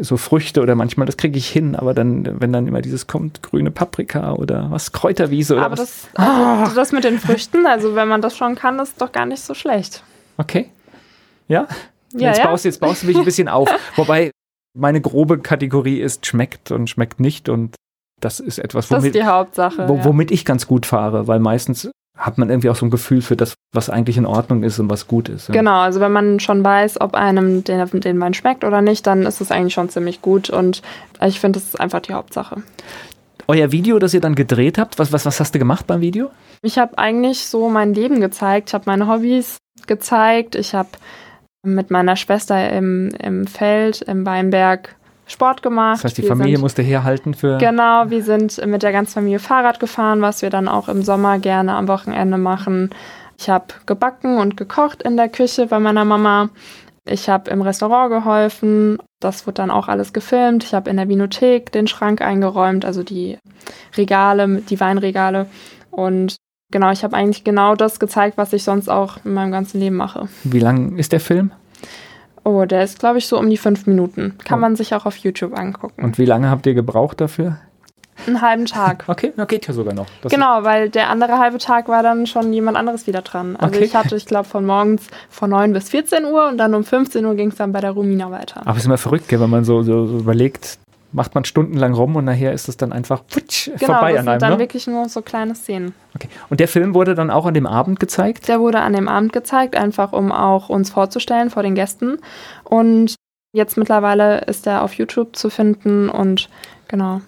so Früchte oder manchmal, das kriege ich hin, aber dann, wenn dann immer dieses kommt, grüne Paprika oder was, Kräuterwiese oder aber was. Das, also, oh. das mit den Früchten, also wenn man das schon kann, ist doch gar nicht so schlecht. Okay. Ja? ja jetzt, ja. Baust, jetzt baust du mich ein bisschen auf. Wobei meine grobe Kategorie ist, schmeckt und schmeckt nicht und das ist etwas, womit, das ist die Hauptsache, wo, womit ich ganz gut fahre, weil meistens hat man irgendwie auch so ein Gefühl für das, was eigentlich in Ordnung ist und was gut ist. Ja. Genau, also wenn man schon weiß, ob einem den, den Wein schmeckt oder nicht, dann ist es eigentlich schon ziemlich gut und ich finde, das ist einfach die Hauptsache. Euer Video, das ihr dann gedreht habt, was, was, was hast du gemacht beim Video? Ich habe eigentlich so mein Leben gezeigt, ich habe meine Hobbys gezeigt, ich habe mit meiner Schwester im, im Feld, im Weinberg Sport gemacht. Das heißt, die wir Familie musste herhalten für. Genau, wir sind mit der ganzen Familie Fahrrad gefahren, was wir dann auch im Sommer gerne am Wochenende machen. Ich habe gebacken und gekocht in der Küche bei meiner Mama. Ich habe im Restaurant geholfen. Das wurde dann auch alles gefilmt. Ich habe in der Vinothek den Schrank eingeräumt, also die Regale, die Weinregale. Und genau, ich habe eigentlich genau das gezeigt, was ich sonst auch in meinem ganzen Leben mache. Wie lang ist der Film? Oh, der ist, glaube ich, so um die fünf Minuten. Kann oh. man sich auch auf YouTube angucken. Und wie lange habt ihr gebraucht dafür? Einen halben Tag. Okay, na geht ja sogar noch. Das genau, weil der andere halbe Tag war dann schon jemand anderes wieder dran. Also okay. ich hatte, ich glaube, von morgens von 9 bis 14 Uhr und dann um 15 Uhr ging es dann bei der Rumina weiter. Aber es ist immer verrückt, wenn man so, so, so überlegt, macht man stundenlang rum und nachher ist es dann einfach putsch, genau, vorbei das an einem. Sind dann ne? wirklich nur so kleine Szenen. Okay. Und der Film wurde dann auch an dem Abend gezeigt? Der wurde an dem Abend gezeigt, einfach um auch uns vorzustellen vor den Gästen. Und jetzt mittlerweile ist er auf YouTube zu finden und genau.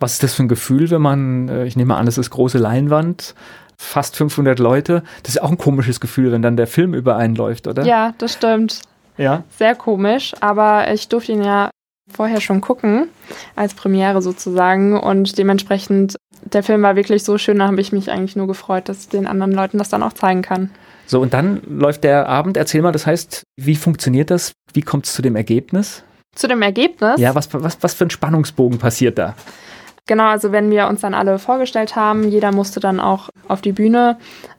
Was ist das für ein Gefühl, wenn man, äh, ich nehme an, es ist große Leinwand, fast 500 Leute. Das ist auch ein komisches Gefühl, wenn dann der Film über einen läuft, oder? Ja, das stimmt. Ja. Sehr komisch, aber ich durfte ihn ja vorher schon gucken, als Premiere sozusagen. Und dementsprechend, der Film war wirklich so schön, da habe ich mich eigentlich nur gefreut, dass ich den anderen Leuten das dann auch zeigen kann. So, und dann läuft der Abend. Erzähl mal, das heißt, wie funktioniert das? Wie kommt es zu dem Ergebnis? Zu dem Ergebnis? Ja, was, was, was für ein Spannungsbogen passiert da? Genau, also wenn wir uns dann alle vorgestellt haben, jeder musste dann auch auf die Bühne,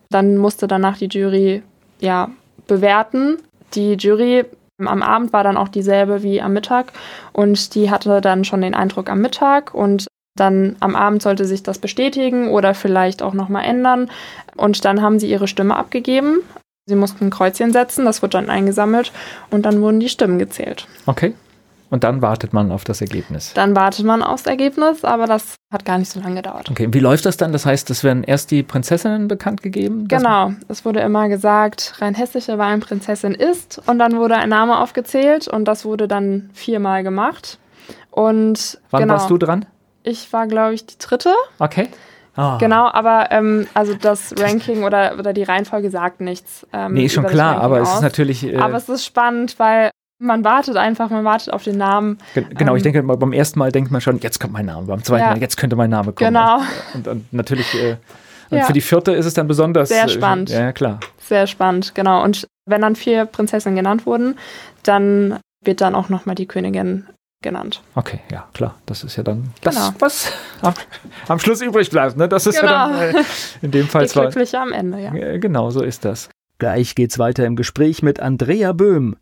dann musste danach die Jury ja bewerten. Die Jury am Abend war dann auch dieselbe wie am Mittag und die hatte dann schon den Eindruck am Mittag und dann am Abend sollte sich das bestätigen oder vielleicht auch nochmal ändern. Und dann haben sie ihre Stimme abgegeben. Sie mussten ein Kreuzchen setzen, das wird dann eingesammelt und dann wurden die Stimmen gezählt. Okay. Und dann wartet man auf das Ergebnis. Dann wartet man aufs Ergebnis, aber das hat gar nicht so lange gedauert. Okay, wie läuft das dann? Das heißt, es werden erst die Prinzessinnen bekannt gegeben? Genau, es wurde immer gesagt, rein hessische Weinprinzessin ist und dann wurde ein Name aufgezählt und das wurde dann viermal gemacht. Und Wann genau, warst du dran? Ich war, glaube ich, die dritte. Okay. Oh. Genau, aber ähm, also das Ranking oder, oder die Reihenfolge sagt nichts. Ähm, nee, ist schon klar, aber aus. es ist natürlich. Äh, aber es ist spannend, weil man wartet einfach, man wartet auf den Namen. Genau, ähm, ich denke, beim ersten Mal denkt man schon, jetzt kommt mein Name. Beim zweiten ja. Mal, jetzt könnte mein Name kommen. Genau. Und, und natürlich, äh, und ja. für die vierte ist es dann besonders. Sehr äh, spannend. Äh, ja, klar. Sehr spannend, genau. Und wenn dann vier Prinzessinnen genannt wurden, dann wird dann auch nochmal die Königin genannt. Okay, ja, klar. Das ist ja dann das, genau. was am, am, Schluss übrig bleibt. Ne? Das ist genau. ja dann äh, in dem Fall zwar. Glückliche am Ende, ja. Äh, genau, so ist das. Gleich geht's weiter im Gespräch mit Andrea Böhm.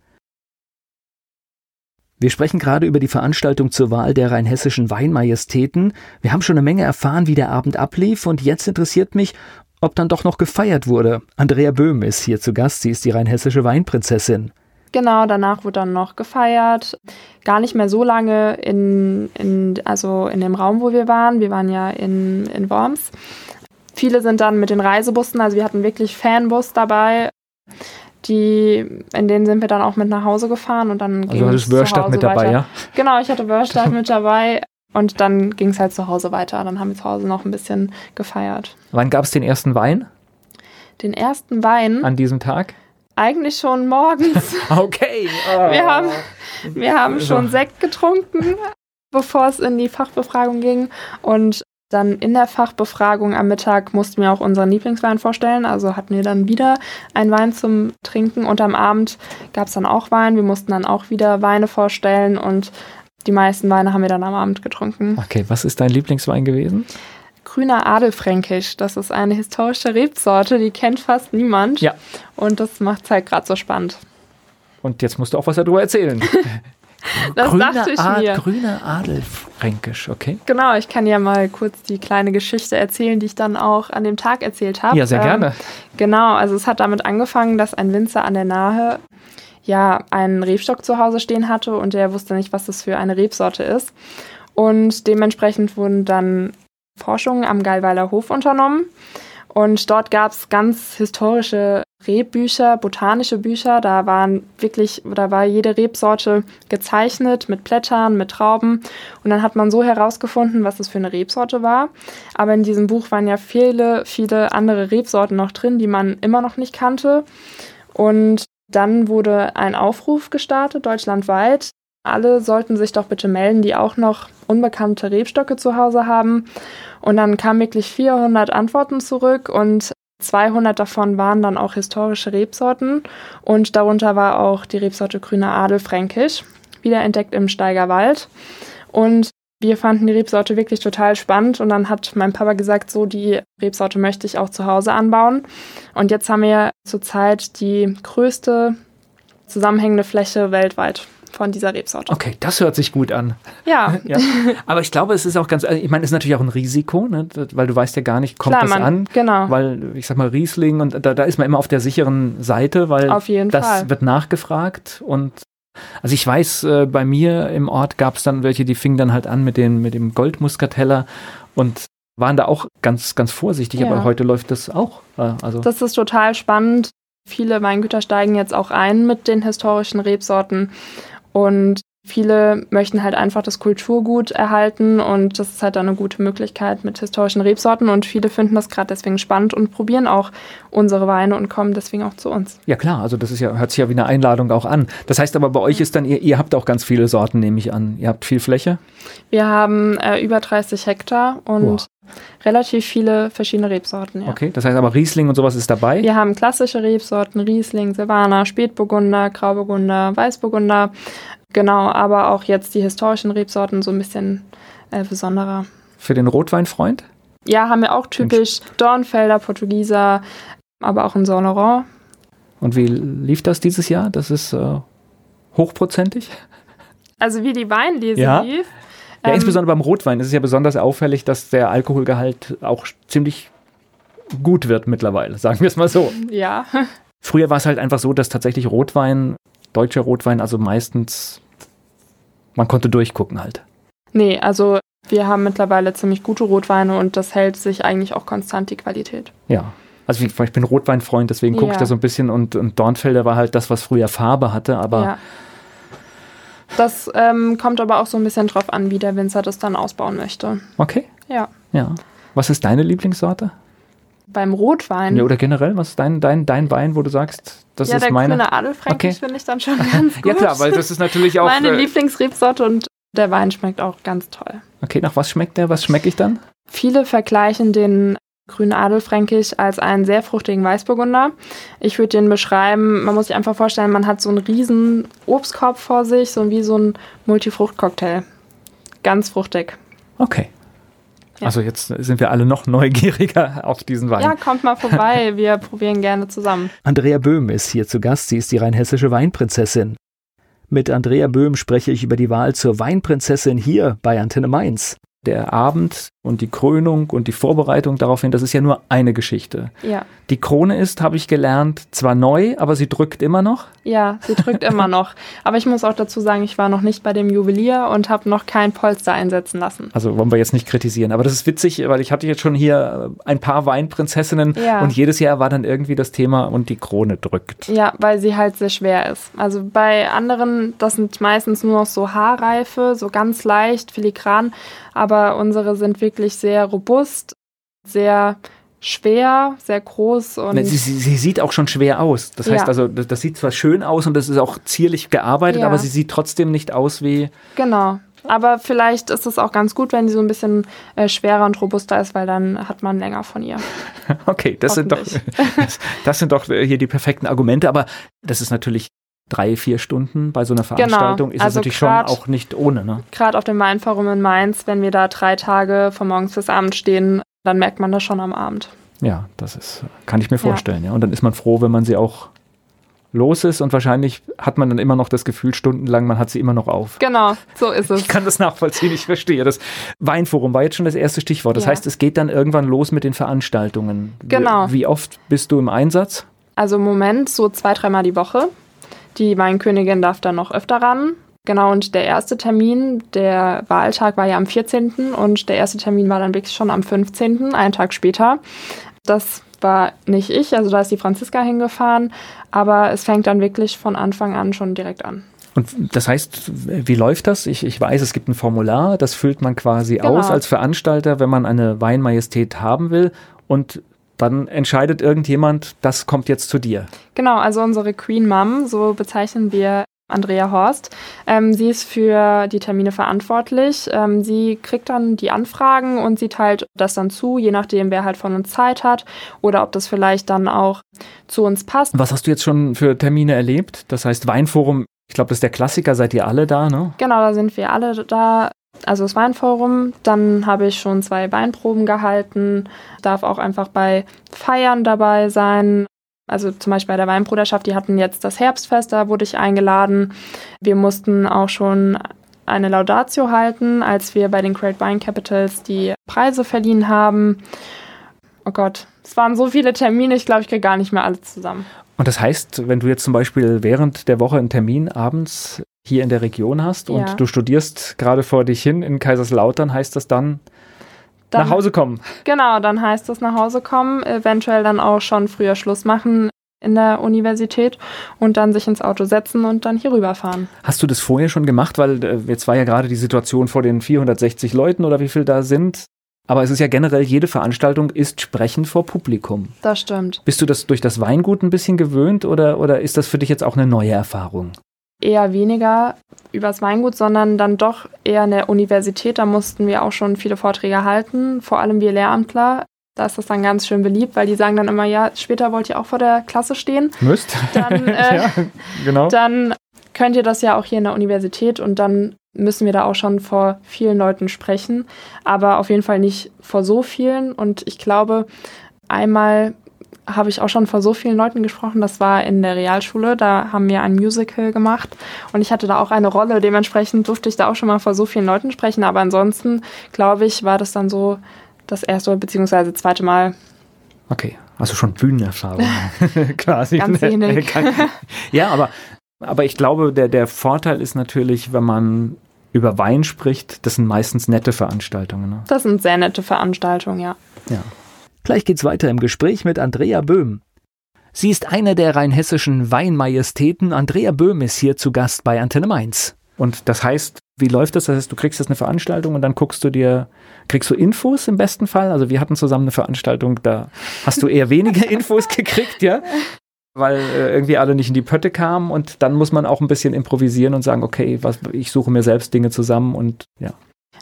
Wir sprechen gerade über die Veranstaltung zur Wahl der rheinhessischen Weinmajestäten. Wir haben schon eine Menge erfahren, wie der Abend ablief und jetzt interessiert mich, ob dann doch noch gefeiert wurde. Andrea Böhm ist hier zu Gast, sie ist die rheinhessische Weinprinzessin. Genau, danach wurde dann noch gefeiert. Gar nicht mehr so lange in, in, also in dem Raum, wo wir waren. Wir waren ja in, in Worms. Viele sind dann mit den Reisebussen, also wir hatten wirklich Fanbus dabei. Die, in denen sind wir dann auch mit nach Hause gefahren und dann Also hattest Wörstadt mit dabei, weiter. ja? Genau, ich hatte Wörstadt mit dabei und dann ging es halt zu Hause weiter. Dann haben wir zu Hause noch ein bisschen gefeiert. Wann gab es den ersten Wein? Den ersten Wein? An diesem Tag? Eigentlich schon morgens. okay. Oh. Wir haben, wir haben schon Sekt getrunken, bevor es in die Fachbefragung ging. Und dann in der Fachbefragung am Mittag mussten wir auch unseren Lieblingswein vorstellen. Also hatten wir dann wieder einen Wein zum Trinken. Und am Abend gab es dann auch Wein. Wir mussten dann auch wieder Weine vorstellen. Und die meisten Weine haben wir dann am Abend getrunken. Okay, was ist dein Lieblingswein gewesen? grüner Adelfränkisch. Das ist eine historische Rebsorte, die kennt fast niemand. Ja. Und das macht es halt gerade so spannend. Und jetzt musst du auch was darüber erzählen. das grüner dachte ich mir. Grüner Adelfränkisch, okay. Genau, ich kann ja mal kurz die kleine Geschichte erzählen, die ich dann auch an dem Tag erzählt habe. Ja, sehr ähm, gerne. Genau, also es hat damit angefangen, dass ein Winzer an der Nahe ja einen Rebstock zu Hause stehen hatte und der wusste nicht, was das für eine Rebsorte ist. Und dementsprechend wurden dann Forschungen am Gallweiler Hof unternommen. Und dort gab es ganz historische Rebbücher, botanische Bücher. Da waren wirklich, da war jede Rebsorte gezeichnet mit Blättern, mit Trauben. Und dann hat man so herausgefunden, was das für eine Rebsorte war. Aber in diesem Buch waren ja viele, viele andere Rebsorten noch drin, die man immer noch nicht kannte. Und dann wurde ein Aufruf gestartet, deutschlandweit. Alle sollten sich doch bitte melden, die auch noch unbekannte Rebstöcke zu Hause haben. Und dann kamen wirklich 400 Antworten zurück und 200 davon waren dann auch historische Rebsorten und darunter war auch die Rebsorte Grüner Adel Fränkisch, wiederentdeckt im Steigerwald. Und wir fanden die Rebsorte wirklich total spannend und dann hat mein Papa gesagt, so die Rebsorte möchte ich auch zu Hause anbauen. Und jetzt haben wir zurzeit die größte zusammenhängende Fläche weltweit von dieser Rebsorte. Okay, das hört sich gut an. Ja. ja. Aber ich glaube, es ist auch ganz, also ich meine, es ist natürlich auch ein Risiko, ne? weil du weißt ja gar nicht, kommt Klar, das man, an? Genau. Weil, ich sag mal, Riesling und da, da ist man immer auf der sicheren Seite, weil das Fall. wird nachgefragt und also ich weiß, äh, bei mir im Ort gab es dann welche, die fingen dann halt an mit, den, mit dem Goldmuskateller und waren da auch ganz, ganz vorsichtig, ja. aber heute läuft das auch. Äh, also. Das ist total spannend. Viele Weingüter steigen jetzt auch ein mit den historischen Rebsorten und viele möchten halt einfach das Kulturgut erhalten und das ist halt dann eine gute Möglichkeit mit historischen Rebsorten und viele finden das gerade deswegen spannend und probieren auch unsere Weine und kommen deswegen auch zu uns. Ja klar, also das ist ja, hört sich ja wie eine Einladung auch an. Das heißt aber bei euch ist dann, ihr, ihr habt auch ganz viele Sorten, nehme ich an. Ihr habt viel Fläche? Wir haben äh, über 30 Hektar und wow. relativ viele verschiedene Rebsorten. Ja. Okay, das heißt aber Riesling und sowas ist dabei? Wir haben klassische Rebsorten, Riesling, Silvaner, Spätburgunder, Grauburgunder, Weißburgunder. Genau, aber auch jetzt die historischen Rebsorten so ein bisschen äh, besonderer. für den Rotweinfreund? Ja, haben wir auch typisch Dornfelder, Portugieser, aber auch ein Saint Laurent. Und wie lief das dieses Jahr? Das ist äh, hochprozentig? Also wie die Weinlese Ja. lief. Ja, ähm, insbesondere beim Rotwein ist es ja besonders auffällig, dass der Alkoholgehalt auch ziemlich gut wird mittlerweile, sagen wir es mal so. Ja, Früher war es halt einfach so, dass tatsächlich Rotwein, deutscher Rotwein, also meistens, man konnte durchgucken halt. nee, also wir haben mittlerweile ziemlich gute Rotweine und das hält sich eigentlich auch konstant die Qualität. Ja. Also wie, ich bin Rotweinfreund, deswegen gucke ich Ja. da so ein bisschen und, und Dornfelder war halt das, was früher Farbe hatte, aber ja. Das ähm, kommt aber auch so ein bisschen drauf an, wie der Winzer das dann ausbauen möchte. okay. Ja. Ja. Was ist deine Lieblingssorte? Beim Rotwein. Ja, oder generell, was ist dein, dein, dein Wein, wo du sagst, das ja, ist der meine. grüne Adelfränkisch Okay. finde ich dann schon ganz gut. Ja klar, weil das ist natürlich auch. Meine äh, Lieblingsrebsorte und der Wein schmeckt auch ganz toll. okay, nach was schmeckt der? Was schmecke ich dann? Viele vergleichen den grünen Adelfränkisch als einen sehr fruchtigen Weißburgunder. Ich würde den beschreiben, man muss sich einfach vorstellen, man hat so einen riesen Obstkorb vor sich, so wie so ein Multifruchtcocktail. Ganz fruchtig. Okay. Ja. Also jetzt sind wir alle noch neugieriger auf diesen Wein. Ja, kommt mal vorbei, wir probieren gerne zusammen. Andrea Böhm ist hier zu Gast. Sie ist die rheinhessische Weinprinzessin. Mit Andrea Böhm spreche ich über die Wahl zur Weinprinzessin hier bei Antenne Mainz. Der Abend und die Krönung und die Vorbereitung daraufhin, das ist ja nur eine Geschichte. Ja, Die Krone ist, habe ich gelernt, zwar neu, aber sie drückt immer noch. ja, sie drückt immer noch. Aber ich muss auch dazu sagen, ich war noch nicht bei dem Juwelier und habe noch kein Polster einsetzen lassen. Also wollen wir jetzt nicht kritisieren, aber das ist witzig, weil ich hatte jetzt schon hier äh, ein paar Weinprinzessinnen Ja. und jedes Jahr war dann irgendwie das Thema und die Krone drückt. Ja, weil sie halt sehr schwer ist. Also bei anderen, das sind meistens nur noch so Haarreife, so ganz leicht, filigran, aber unsere sind wirklich sehr robust, sehr schwer, sehr groß und Sie, sie, sie sieht auch schon schwer aus. Das heißt Ja. also, das, das sieht zwar schön aus und das ist auch zierlich gearbeitet, Ja. aber sie sieht trotzdem nicht aus wie. genau. Aber vielleicht ist es auch ganz gut, wenn sie so ein bisschen äh, schwerer und robuster ist, weil dann hat man länger von ihr. Okay, das sind doch, das, das sind doch hier die perfekten Argumente, aber das ist natürlich drei, vier Stunden bei so einer Veranstaltung. Ist das Also natürlich schon grad- auch nicht ohne, ne? Gerade auf dem Weinforum in Mainz, wenn wir da drei Tage von morgens bis abends stehen, dann merkt man das schon am Abend. Ja, das ist, kann ich mir Ja. vorstellen, ja. Und dann ist man froh, wenn man sie auch los ist und wahrscheinlich hat man dann immer noch das Gefühl, stundenlang, man hat sie immer noch auf. Genau, so ist es. Ich kann das nachvollziehen, ich verstehe. Das Weinforum war jetzt schon das erste Stichwort. Das Ja. heißt, es geht dann irgendwann los mit den Veranstaltungen. Wie- Genau. Wie oft bist du im Einsatz? Also im Moment so zwei, dreimal die Woche. Die Weinkönigin darf dann noch öfter ran. Genau, und der erste Termin, der Wahltag war ja am 14. und der erste Termin war dann wirklich schon am 15., einen Tag später. Das war nicht ich, also da ist die Franziska hingefahren, aber es fängt dann wirklich von Anfang an schon direkt an. Und das heißt, wie läuft das? Ich, ich weiß, es gibt ein Formular, das füllt man quasi Genau. aus als Veranstalter, wenn man eine Weinmajestät haben will. Und dann entscheidet irgendjemand, das kommt jetzt zu dir. Genau, also unsere Queen Mom, so bezeichnen wir Andrea Horst. Ähm, sie ist für die Termine verantwortlich. Ähm, sie kriegt dann die Anfragen und sie teilt das dann zu, je nachdem, wer halt von uns Zeit hat oder ob das vielleicht dann auch zu uns passt. Was hast du jetzt schon für Termine erlebt? Das heißt, Weinforum, ich glaube, das ist der Klassiker, seid ihr alle da, ne? Genau, da sind wir alle da. Also das Weinforum, dann habe ich schon zwei Weinproben gehalten, darf auch einfach bei Feiern dabei sein. Also zum Beispiel bei der Weinbruderschaft, die hatten jetzt das Herbstfest, da wurde ich eingeladen. Wir mussten auch schon eine Laudatio halten, als wir bei den Great Wine Capitals die Preise verliehen haben. Oh Gott, es waren so viele Termine, ich glaube, ich kriege gar nicht mehr alles zusammen. Und das heißt, wenn du jetzt zum Beispiel während der Woche einen Termin abends hier in der Region hast und Ja. du studierst gerade vor dich hin in Kaiserslautern, heißt das dann, Dann, nach Hause kommen. Genau, dann heißt es nach Hause kommen, eventuell dann auch schon früher Schluss machen in der Universität und dann sich ins Auto setzen und dann hier rüberfahren. Hast du das vorher schon gemacht? Weil äh, jetzt war ja gerade die Situation vor den 460 Leuten oder wie viel da sind. Aber es ist ja generell, jede Veranstaltung ist Sprechen vor Publikum. Das stimmt. Bist du das durch das Weingut ein bisschen gewöhnt oder, oder ist das für dich jetzt auch eine neue Erfahrung? Eher weniger übers Weingut, sondern dann doch eher in der Universität. Da mussten wir auch schon viele Vorträge halten, vor allem wir Lehramtler. Da ist das dann ganz schön beliebt, weil die sagen dann immer, ja, später wollt ihr auch vor der Klasse stehen. Müsst? Dann, äh, ja, genau. Dann könnt ihr das ja auch hier in der Universität und dann müssen wir da auch schon vor vielen Leuten sprechen, aber auf jeden Fall nicht vor so vielen. Und ich glaube, einmal habe ich auch schon vor so vielen Leuten gesprochen. Das war in der Realschule. Da haben wir ein Musical gemacht und ich hatte da auch eine Rolle. Dementsprechend durfte ich da auch schon mal vor so vielen Leuten sprechen. Aber ansonsten, glaube ich, war das dann so das erste bzw. zweite Mal. Okay, also schon Bühnenerfahrung quasi. Ganz wenig. ja, aber, aber ich glaube, der, der Vorteil ist natürlich, wenn man über Wein spricht, das sind meistens nette Veranstaltungen. Ne? Das sind sehr nette Veranstaltungen, ja. Ja. Gleich geht's weiter im Gespräch mit Andrea Böhm. Sie ist eine der rheinhessischen Weinmajestäten. Andrea Böhm ist hier zu Gast bei Antenne Mainz. Und das heißt, wie läuft das? Das heißt, du kriegst jetzt eine Veranstaltung und dann guckst du dir, kriegst du Infos im besten Fall? Also wir hatten zusammen eine Veranstaltung, da hast du eher weniger Infos gekriegt, ja? Weil äh, irgendwie alle nicht in die Pötte kamen und dann muss man auch ein bisschen improvisieren und sagen, okay, was, ich suche mir selbst Dinge zusammen und ja.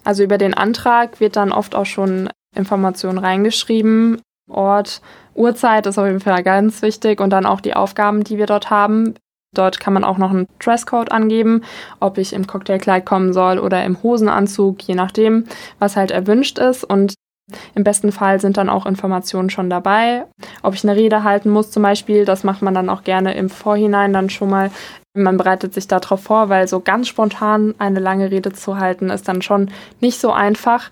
Also über den Antrag wird dann oft auch schon Informationen reingeschrieben. Ort, Uhrzeit ist auf jeden Fall ganz wichtig und dann auch die Aufgaben, die wir dort haben. Dort kann man auch noch einen Dresscode angeben, ob ich im Cocktailkleid kommen soll oder im Hosenanzug, je nachdem, was halt erwünscht ist. Und im besten Fall sind dann auch Informationen schon dabei. Ob ich eine Rede halten muss zum Beispiel, das macht man dann auch gerne im Vorhinein dann schon mal. Man bereitet sich darauf vor, weil so ganz spontan eine lange Rede zu halten ist dann schon nicht so einfach.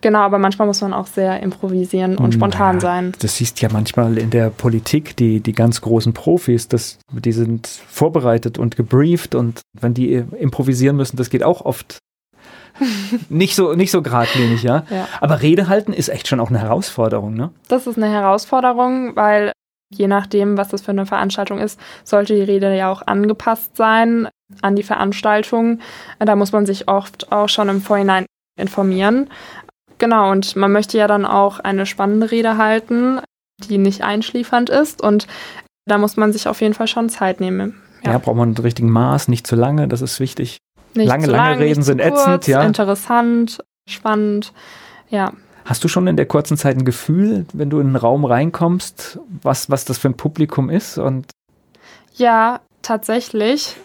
Genau, aber manchmal muss man auch sehr improvisieren und spontan naja, sein. Das siehst ja manchmal in der Politik, die, die ganz großen Profis, das, die sind vorbereitet und gebrieft und wenn die improvisieren müssen, das geht auch oft nicht so nicht so geradlinig, ja? ja. Aber Rede halten ist echt schon auch eine Herausforderung, ne? Das ist eine Herausforderung, weil je nachdem, was das für eine Veranstaltung ist, sollte die Rede ja auch angepasst sein an die Veranstaltung. Da muss man sich oft auch schon im Vorhinein informieren. Genau, und man möchte ja dann auch eine spannende Rede halten, die nicht einschliefernd ist. Und da muss man sich auf jeden Fall schon Zeit nehmen. Ja, ja braucht man einen richtigen Maß, nicht zu lange, das ist wichtig. Nicht lange, lange lang, Reden sind kurz, ätzend, ja. Interessant, spannend, ja. Hast du schon in der kurzen Zeit ein Gefühl, wenn du in einen Raum reinkommst, was, was das für ein Publikum ist? Und ja, tatsächlich.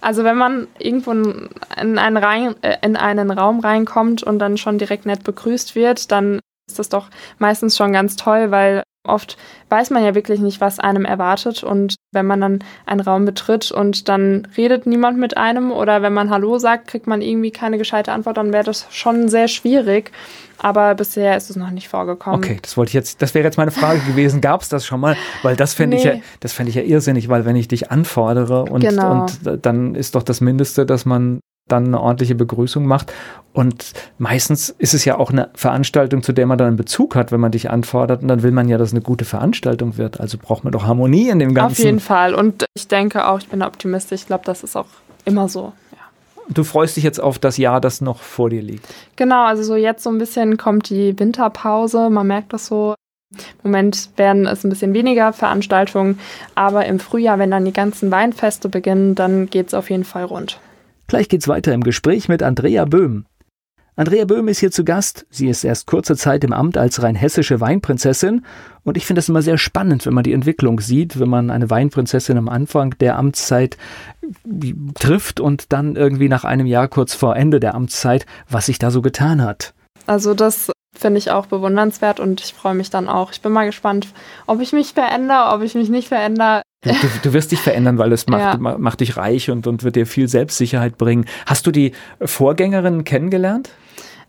Also wenn man irgendwo in einen, rein, äh, in einen Raum reinkommt und dann schon direkt nett begrüßt wird, dann ist das doch meistens schon ganz toll, weil oft weiß man ja wirklich nicht, was einem erwartet. Und wenn man dann einen Raum betritt und dann redet niemand mit einem oder wenn man Hallo sagt, kriegt man irgendwie keine gescheite Antwort, dann wäre das schon sehr schwierig. Aber bisher ist es noch nicht vorgekommen. Okay, das wollte ich jetzt, das wäre jetzt meine Frage gewesen. Gab es das schon mal? Weil das fände nee. ich ja, das fände ich ja irrsinnig, weil wenn ich dich anfordere und, genau. und dann ist doch das Mindeste, dass man dann eine ordentliche Begrüßung macht. Und meistens ist es ja auch eine Veranstaltung, zu der man dann einen Bezug hat, wenn man dich anfordert. Und dann will man ja, dass es eine gute Veranstaltung wird. Also braucht man doch Harmonie in dem Ganzen. Auf jeden Fall. Und ich denke auch, ich bin optimistisch. Ich glaube, das ist auch immer so. Du freust dich jetzt auf das Jahr, das noch vor dir liegt. Genau, also so jetzt so ein bisschen kommt die Winterpause. Man merkt das so. Im Moment werden es ein bisschen weniger Veranstaltungen, aber im Frühjahr, wenn dann die ganzen Weinfeste beginnen, dann geht es auf jeden Fall rund. Gleich geht's weiter im Gespräch mit Andrea Böhm. Andrea Böhm ist hier zu Gast. Sie ist erst kurze Zeit im Amt als rheinhessische Weinprinzessin. Und ich finde das immer sehr spannend, wenn man die Entwicklung sieht, wenn man eine Weinprinzessin am Anfang der Amtszeit trifft und dann irgendwie nach einem Jahr kurz vor Ende der Amtszeit, was sich da so getan hat. Also das finde ich auch bewundernswert und ich freue mich dann auch. Ich bin mal gespannt, ob ich mich verändere, ob ich mich nicht verändere. Du, du, du wirst dich verändern, weil es macht, ja. macht dich reich und, und wird dir viel Selbstsicherheit bringen. Hast du die Vorgängerin kennengelernt?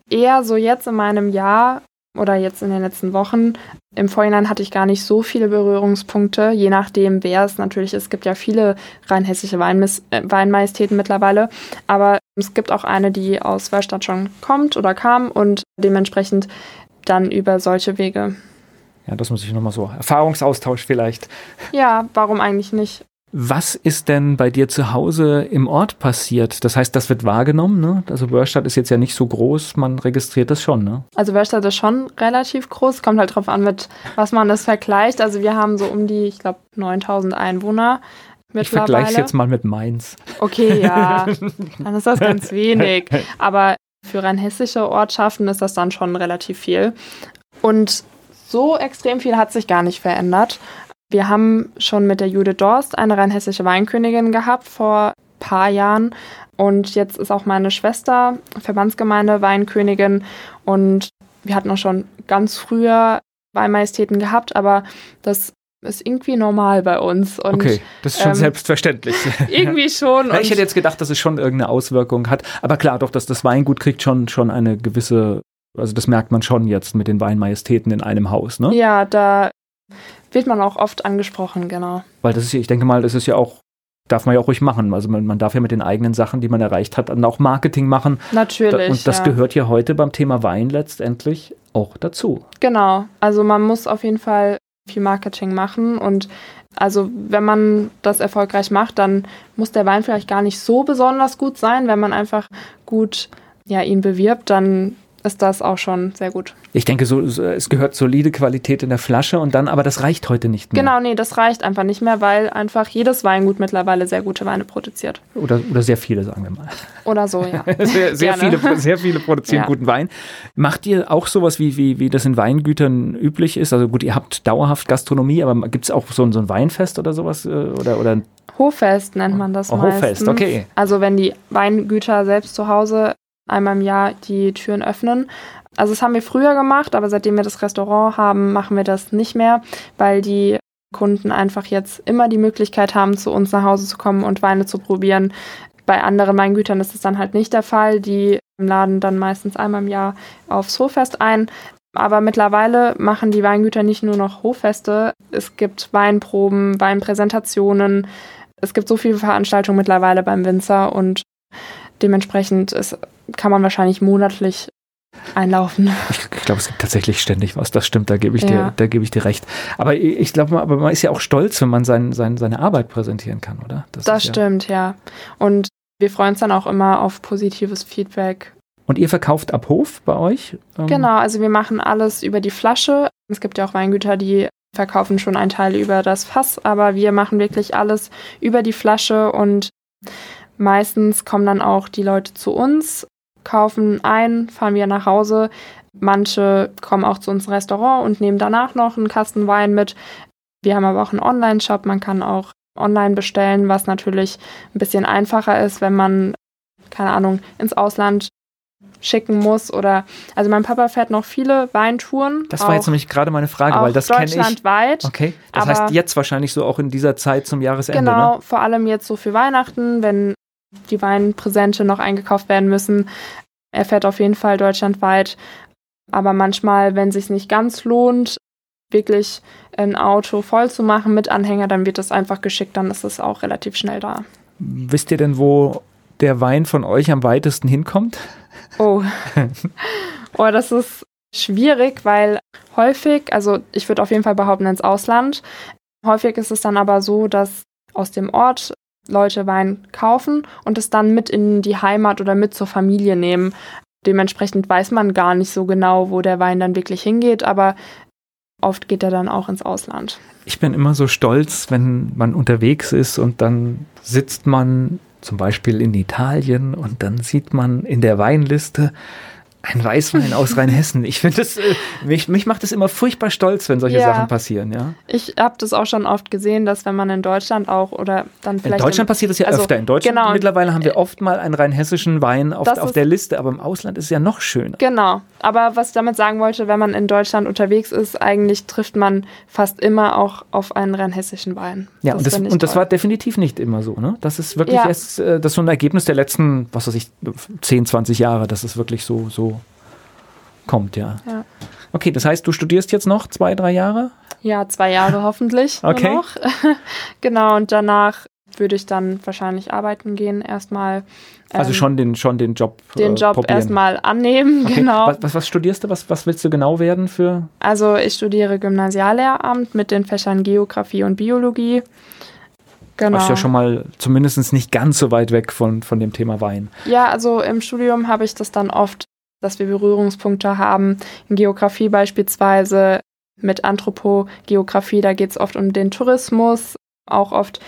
Eher so jetzt in meinem Jahr oder jetzt in den letzten Wochen. Im Vorhinein hatte ich gar nicht so viele Berührungspunkte, je nachdem, wer es natürlich ist. Es gibt ja viele rein hessische Weinmis äh, Weinmajestäten mittlerweile, aber es gibt auch eine, die aus Wallstadt schon kommt oder kam und dementsprechend dann über solche Wege. Ja, das muss ich nochmal so. Erfahrungsaustausch vielleicht. Ja, warum eigentlich nicht? Was ist denn bei dir zu Hause im Ort passiert? Das heißt, das wird wahrgenommen, ne? Also Wörstadt ist jetzt ja nicht so groß, man registriert das schon, ne? Also Wörstadt ist schon relativ groß, kommt halt drauf an, mit was man das vergleicht. Also wir haben so um die, ich glaube, 9000 Einwohner. Ich vergleiche es jetzt mal mit Mainz. Okay, ja, dann ist das ganz wenig. Aber für rein hessische Ortschaften ist das dann schon relativ viel. Und so extrem viel hat sich gar nicht verändert. Wir haben schon mit der Jude Dorst eine rein hessische Weinkönigin gehabt vor paar Jahren. Und jetzt ist auch meine Schwester Verbandsgemeinde Weinkönigin und wir hatten auch schon ganz früher Weinmajestäten gehabt, aber das ist irgendwie normal bei uns. Und, okay, das ist schon ähm, selbstverständlich. irgendwie schon. Ich hätte jetzt gedacht, dass es schon irgendeine Auswirkung hat. Aber klar, doch, dass das Weingut kriegt schon, schon eine gewisse, also das merkt man schon jetzt mit den Weinmajestäten in einem Haus, ne? Ja, da wird man auch oft angesprochen, genau. Weil das ist, ich denke mal, das ist ja auch darf man ja auch ruhig machen. Also man, man, darf ja mit den eigenen Sachen, die man erreicht hat, dann auch Marketing machen. Natürlich. Und das ja. gehört ja heute beim Thema Wein letztendlich auch dazu. Genau. Also man muss auf jeden Fall viel Marketing machen. Und also wenn man das erfolgreich macht, dann muss der Wein vielleicht gar nicht so besonders gut sein. Wenn man einfach gut ja, ihn bewirbt, dann ist das auch schon sehr gut. Ich denke, so, es gehört solide Qualität in der Flasche und dann, aber das reicht heute nicht mehr. Genau, nee, das reicht einfach nicht mehr, weil einfach jedes Weingut mittlerweile sehr gute Weine produziert. Oder, oder sehr viele, sagen wir mal. Oder so, ja. sehr, sehr viele, sehr viele produzieren ja. guten Wein. Macht ihr auch sowas, wie, wie, wie das in Weingütern üblich ist? Also gut, ihr habt dauerhaft Gastronomie, aber gibt es auch so, so ein Weinfest oder sowas? Äh, oder, oder Hoffest nennt man das oh, Hoffest, okay. Also wenn die Weingüter selbst zu Hause einmal im Jahr die Türen öffnen. Also das haben wir früher gemacht, aber seitdem wir das Restaurant haben, machen wir das nicht mehr, weil die Kunden einfach jetzt immer die Möglichkeit haben, zu uns nach Hause zu kommen und Weine zu probieren. Bei anderen Weingütern ist es dann halt nicht der Fall. Die laden dann meistens einmal im Jahr aufs Hoffest ein. Aber mittlerweile machen die Weingüter nicht nur noch Hoffeste. Es gibt Weinproben, Weinpräsentationen. Es gibt so viele Veranstaltungen mittlerweile beim Winzer und dementsprechend ist kann man wahrscheinlich monatlich einlaufen. Ich glaube, es gibt tatsächlich ständig was. Das stimmt, da gebe ich, ja. dir, da gebe ich dir recht. Aber ich glaube, aber man ist ja auch stolz, wenn man sein, sein, seine Arbeit präsentieren kann, oder? Das, das stimmt, ja. ja. Und wir freuen uns dann auch immer auf positives Feedback. Und ihr verkauft ab Hof bei euch? Ähm genau, also wir machen alles über die Flasche. Es gibt ja auch Weingüter, die verkaufen schon einen Teil über das Fass, aber wir machen wirklich alles über die Flasche und meistens kommen dann auch die Leute zu uns kaufen ein, fahren wir nach Hause. Manche kommen auch zu uns ins Restaurant und nehmen danach noch einen Kasten Wein mit. Wir haben aber auch einen Online-Shop. Man kann auch online bestellen, was natürlich ein bisschen einfacher ist, wenn man, keine Ahnung, ins Ausland schicken muss oder also mein Papa fährt noch viele Weintouren. Das war jetzt nämlich gerade meine Frage, weil das kenne ich. Deutschlandweit. Okay, das heißt jetzt wahrscheinlich so auch in dieser Zeit zum Jahresende. Genau, ne? vor allem jetzt so für Weihnachten, wenn die Weinpräsente noch eingekauft werden müssen. Er fährt auf jeden Fall deutschlandweit. Aber manchmal, wenn es sich nicht ganz lohnt, wirklich ein Auto voll zu machen mit Anhänger, dann wird das einfach geschickt, dann ist es auch relativ schnell da. Wisst ihr denn, wo der Wein von euch am weitesten hinkommt? Oh. oh, das ist schwierig, weil häufig, also ich würde auf jeden Fall behaupten ins Ausland. Häufig ist es dann aber so, dass aus dem Ort Leute Wein kaufen und es dann mit in die Heimat oder mit zur Familie nehmen. Dementsprechend weiß man gar nicht so genau, wo der Wein dann wirklich hingeht, aber oft geht er dann auch ins Ausland. Ich bin immer so stolz, wenn man unterwegs ist und dann sitzt man zum Beispiel in Italien und dann sieht man in der Weinliste ein Weißwein aus Rheinhessen. Ich finde das, äh, mich, mich macht es immer furchtbar stolz, wenn solche ja. Sachen passieren, ja. Ich habe das auch schon oft gesehen, dass wenn man in Deutschland auch oder dann vielleicht. In Deutschland im, passiert das ja also, öfter. In Deutschland genau, mittlerweile haben wir oft mal einen rheinhessischen Wein auf, auf der Liste, aber im Ausland ist es ja noch schöner. Genau. Aber was ich damit sagen wollte, wenn man in Deutschland unterwegs ist, eigentlich trifft man fast immer auch auf einen rheinhessischen Wein. Ja, das und, das, und das war definitiv nicht immer so, ne? Das ist wirklich ja. erst, äh, das ist so ein Ergebnis der letzten, was weiß ich, 10, 20 Jahre, dass es wirklich so, so kommt, ja. ja. Okay, das heißt, du studierst jetzt noch zwei, drei Jahre? Ja, zwei Jahre hoffentlich okay. noch. genau, und danach würde ich dann wahrscheinlich arbeiten gehen erstmal. Also ähm, schon den, schon den Job Den äh, Job erstmal annehmen, okay. genau. Was, was, was, studierst du? Was, was willst du genau werden für? Also ich studiere Gymnasiallehramt mit den Fächern Geografie und Biologie. Genau. Das ist ja schon mal zumindest nicht ganz so weit weg von, von dem Thema Wein. Ja, also im Studium habe ich das dann oft, dass wir Berührungspunkte haben. In Geografie beispielsweise mit Anthropogeografie, da geht es oft um den Tourismus, auch oft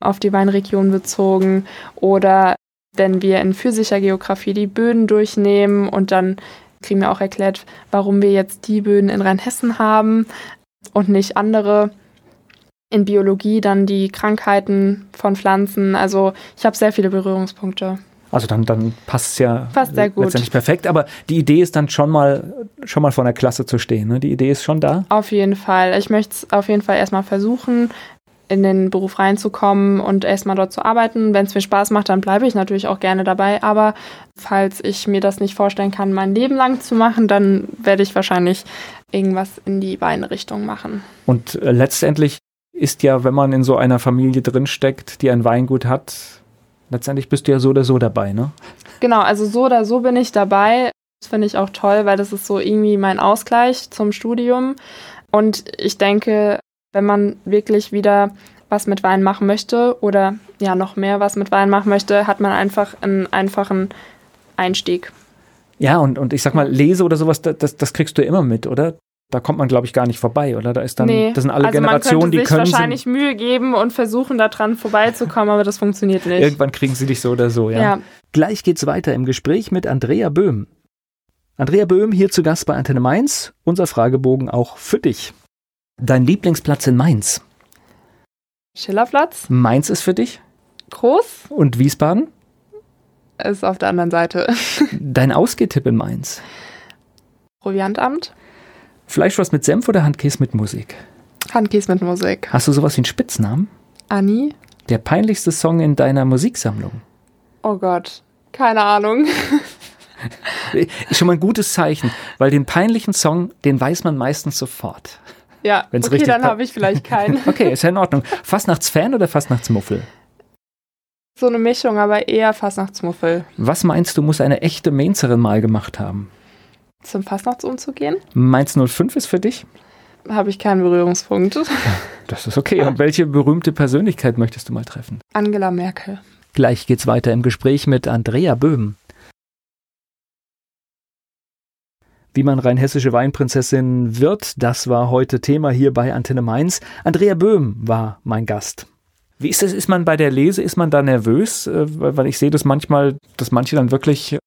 auf die Weinregion bezogen. Oder wenn wir in physischer Geografie die Böden durchnehmen und dann kriegen wir auch erklärt, warum wir jetzt die Böden in Rheinhessen haben und nicht andere. in Biologie dann die Krankheiten von Pflanzen. Also ich habe sehr viele Berührungspunkte. Also dann, dann passt es ja Passt sehr gut. letztendlich perfekt. Aber die Idee ist dann schon mal, schon mal vor der Klasse zu stehen. Ne? Die Idee ist schon da. Auf jeden Fall. Ich möchte es auf jeden Fall erstmal versuchen, in den Beruf reinzukommen und erstmal dort zu arbeiten. Wenn es mir Spaß macht, dann bleibe ich natürlich auch gerne dabei. Aber falls ich mir das nicht vorstellen kann, mein Leben lang zu machen, dann werde ich wahrscheinlich irgendwas in die Weinrichtung machen. Und äh, letztendlich ist ja, wenn man in so einer Familie drinsteckt, die ein Weingut hat, letztendlich bist du ja so oder so dabei, ne? Genau, also so oder so bin ich dabei. Das finde ich auch toll, weil das ist so irgendwie mein Ausgleich zum Studium. Und ich denke, wenn man wirklich wieder was mit Wein machen möchte oder ja noch mehr was mit Wein machen möchte, hat man einfach einen einfachen Einstieg. Ja, und, und ich sag mal, Lese oder sowas, das, das kriegst du immer mit, oder? Da kommt man, glaube ich, gar nicht vorbei, oder? Da ist dann, Nee, das sind alle also Generationen, die könnte sich können. wahrscheinlich Mühe geben und versuchen, da dran vorbeizukommen, aber das funktioniert nicht. Irgendwann kriegen sie dich so oder so, ja. ja. Gleich geht's weiter im Gespräch mit Andrea Böhm. Andrea Böhm hier zu Gast bei Antenne Mainz. Unser Fragebogen auch für dich. Dein Lieblingsplatz in Mainz. Schillerplatz, Mainz ist für dich groß, und Wiesbaden. ist auf der anderen Seite. Dein Ausgehtipp in Mainz. Proviantamt, Fleischwurst mit Senf oder Handkäse mit Musik? Handkäse mit Musik. Hast du sowas wie einen Spitznamen? Anni, Der peinlichste Song in deiner Musiksammlung? oh Gott, keine Ahnung. Ist schon mal ein gutes Zeichen, weil den peinlichen Song, den weiß man meistens sofort. Ja, Wenn's okay, richtig dann habe ich vielleicht keinen. Okay, ist ja in Ordnung. Fastnachtsfan oder Fastnachtsmuffel? so eine Mischung, aber eher Fastnachtsmuffel. Was meinst du, muss eine echte Mainzerin mal gemacht haben? Zum Fastnachtsumzugehen Mainz 05 ist für dich? habe ich keinen Berührungspunkt. Das ist okay. Und welche berühmte Persönlichkeit möchtest du mal treffen? Angela Merkel. Gleich geht's weiter im Gespräch mit Andrea Böhm. Wie man rheinhessische Weinprinzessin wird, das war heute Thema hier bei Antenne Mainz. Andrea Böhm war mein Gast. Wie ist es? Ist man bei der Lese, ist man da nervös? Äh, Weil ich sehe das manchmal, dass manche dann wirklich,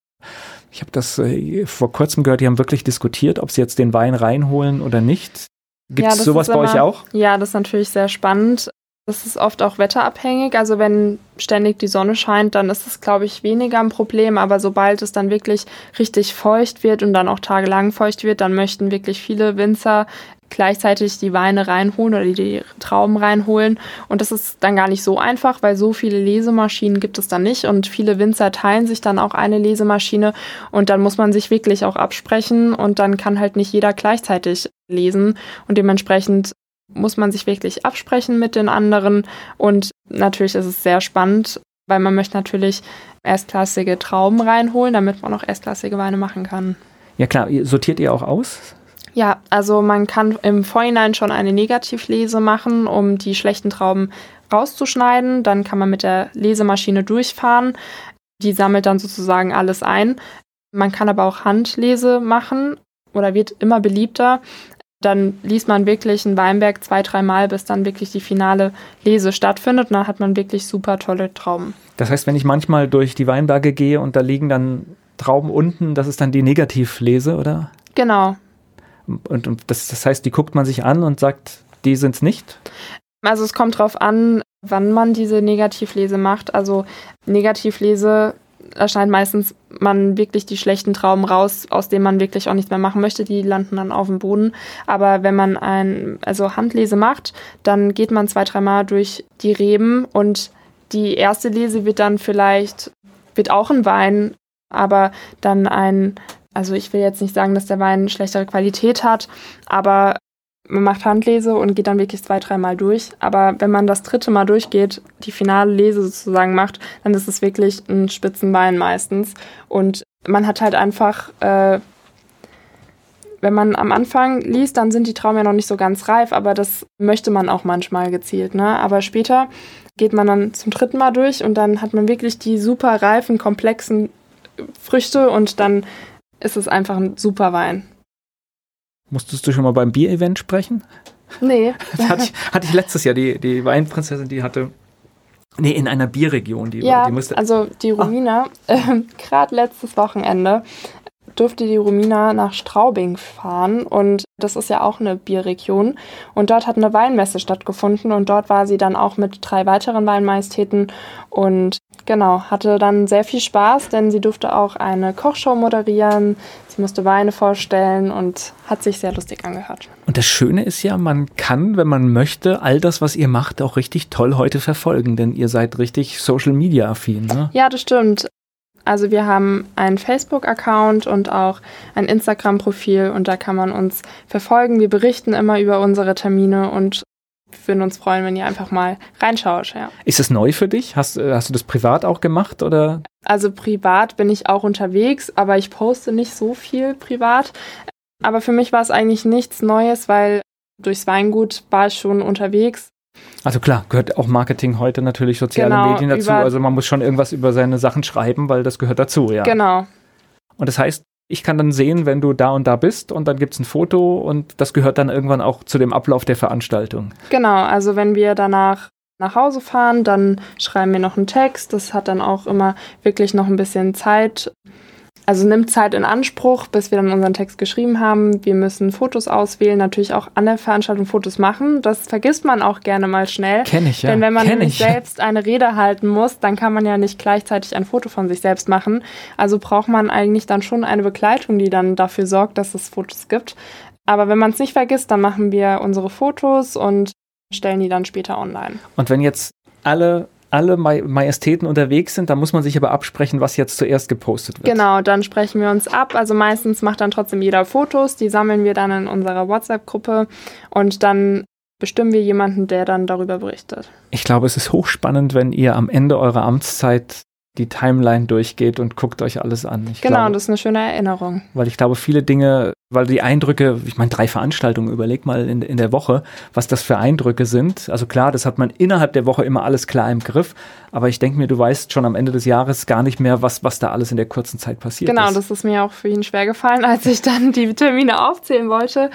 ich habe das äh, vor kurzem gehört, die haben wirklich diskutiert, ob sie jetzt den Wein reinholen oder nicht. Gibt Ja, es das sowas bei euch immer- auch? Ja, das ist natürlich sehr spannend. Das ist oft auch wetterabhängig. Also wenn ständig die Sonne scheint, dann ist es, glaube ich, weniger ein Problem. Aber sobald es dann wirklich richtig feucht wird und dann auch tagelang feucht wird, dann möchten wirklich viele Winzer gleichzeitig die Weine reinholen oder die Trauben reinholen. Und das ist dann gar nicht so einfach, weil so viele Lesemaschinen gibt es dann nicht. Und viele Winzer teilen sich dann auch eine Lesemaschine. Und dann muss man sich wirklich auch absprechen. Und dann kann halt nicht jeder gleichzeitig lesen. Und dementsprechend muss man sich wirklich absprechen mit den anderen. Und natürlich ist es sehr spannend, weil man möchte natürlich erstklassige Trauben reinholen, damit man auch erstklassige Weine machen kann. Ja klar, sortiert ihr auch aus? Ja, also man kann im Vorhinein schon eine Negativlese machen, um die schlechten Trauben rauszuschneiden. Dann kann man mit der Lesemaschine durchfahren. Die sammelt dann sozusagen alles ein. Man kann aber auch Handlese machen oder wird immer beliebter. Dann liest man wirklich einen Weinberg zwei, dreimal, bis dann wirklich die finale Lese stattfindet. Und dann hat man wirklich super tolle Trauben. Das heißt, wenn ich manchmal durch die Weinberge gehe und da liegen dann Trauben unten, das ist dann die Negativlese, oder? Genau. Und, und das, das heißt, die guckt man sich an und sagt, die sind's nicht? Also es kommt drauf an, wann man diese Negativlese macht. Also Negativlese erscheint meistens man wirklich die schlechten Trauben raus, aus denen man wirklich auch nichts mehr machen möchte. Die landen dann auf dem Boden. Aber wenn man ein, also Handlese macht, dann geht man zwei, dreimal durch die Reben und die erste Lese wird dann vielleicht, wird auch ein Wein, aber dann ein, also ich will jetzt nicht sagen, dass der Wein schlechtere Qualität hat, aber man macht Handlese und geht dann wirklich zwei, dreimal durch. Aber wenn man das dritte Mal durchgeht, die finale Lese sozusagen macht, dann ist es wirklich ein Spitzenwein meistens. Und man hat halt einfach, äh, wenn man am Anfang liest, dann sind die Trauben ja noch nicht so ganz reif, aber das möchte man auch manchmal gezielt. Ne? Aber später geht man dann zum dritten Mal durch und dann hat man wirklich die super reifen, komplexen Früchte und dann ist es einfach ein super Wein. Musstest du schon mal beim Bier-Event sprechen? Nee. Das hatte ich, hatte ich letztes Jahr, die, die Weinprinzessin, die hatte. Nee, in einer Bierregion, die, Ja, die musste. also die Romina, äh, gerade letztes Wochenende, durfte die Romina nach Straubing fahren und das ist ja auch eine Bierregion und dort hat eine Weinmesse stattgefunden und dort war sie dann auch mit drei weiteren Weinmajestäten und genau, hatte dann sehr viel Spaß, denn sie durfte auch eine Kochshow moderieren, sie musste Weine vorstellen und hat sich sehr lustig angehört. Und das Schöne ist ja, man kann, wenn man möchte, all das, was ihr macht, auch richtig toll heute verfolgen, denn ihr seid richtig Social Media affin. Ne? Ja, das stimmt. Also wir haben einen Facebook-Account und auch ein Instagram-Profil und da kann man uns verfolgen. Wir berichten immer über unsere Termine und würden uns freuen, wenn ihr einfach mal reinschaut. Ja. Ist es neu für dich? Hast, äh, hast du das privat auch gemacht oder? Also privat bin ich auch unterwegs, aber ich poste nicht so viel privat. Aber für mich war es eigentlich nichts Neues, weil durchs Weingut war ich schon unterwegs also klar, gehört auch Marketing heute natürlich soziale genau, Medien dazu. Also man muss schon irgendwas über seine Sachen schreiben, weil das gehört dazu, ja. Genau. Und das heißt, ich kann dann sehen, wenn du da und da bist und dann gibt es ein Foto und das gehört dann irgendwann auch zu dem Ablauf der Veranstaltung. Genau, also wenn wir danach nach Hause fahren, dann schreiben wir noch einen Text. Das hat dann auch immer wirklich noch ein bisschen Zeit, also nimmt Zeit in Anspruch, bis wir dann unseren Text geschrieben haben. Wir müssen Fotos auswählen, natürlich auch an der Veranstaltung Fotos machen. Das vergisst man auch gerne mal schnell. Kenn ich, ja. Denn wenn man Kenn ich. selbst eine Rede halten muss, dann kann man ja nicht gleichzeitig ein Foto von sich selbst machen. Also braucht man eigentlich dann schon eine Begleitung, die dann dafür sorgt, dass es Fotos gibt. Aber wenn man es nicht vergisst, dann machen wir unsere Fotos und stellen die dann später online. Und wenn jetzt alle alle Majestäten unterwegs sind, dann muss man sich aber absprechen, was jetzt zuerst gepostet wird. Genau, dann sprechen wir uns ab. Also meistens macht dann trotzdem jeder Fotos, die sammeln wir dann in unserer WhatsApp-Gruppe und dann bestimmen wir jemanden, der dann darüber berichtet. Ich glaube, es ist hochspannend, wenn ihr am Ende eurer Amtszeit die Timeline durchgeht und guckt euch alles an. Ich genau, glaube, das ist eine schöne Erinnerung. Weil ich glaube, viele Dinge, weil die Eindrücke, ich meine, drei Veranstaltungen, überleg mal in, in der Woche, was das für Eindrücke sind. Also klar, das hat man innerhalb der Woche immer alles klar im Griff, aber ich denke mir, du weißt schon am Ende des Jahres gar nicht mehr, was, was da alles in der kurzen Zeit passiert genau, ist. Genau, das ist mir auch für ihn schwer gefallen, als ich dann die Termine aufzählen wollte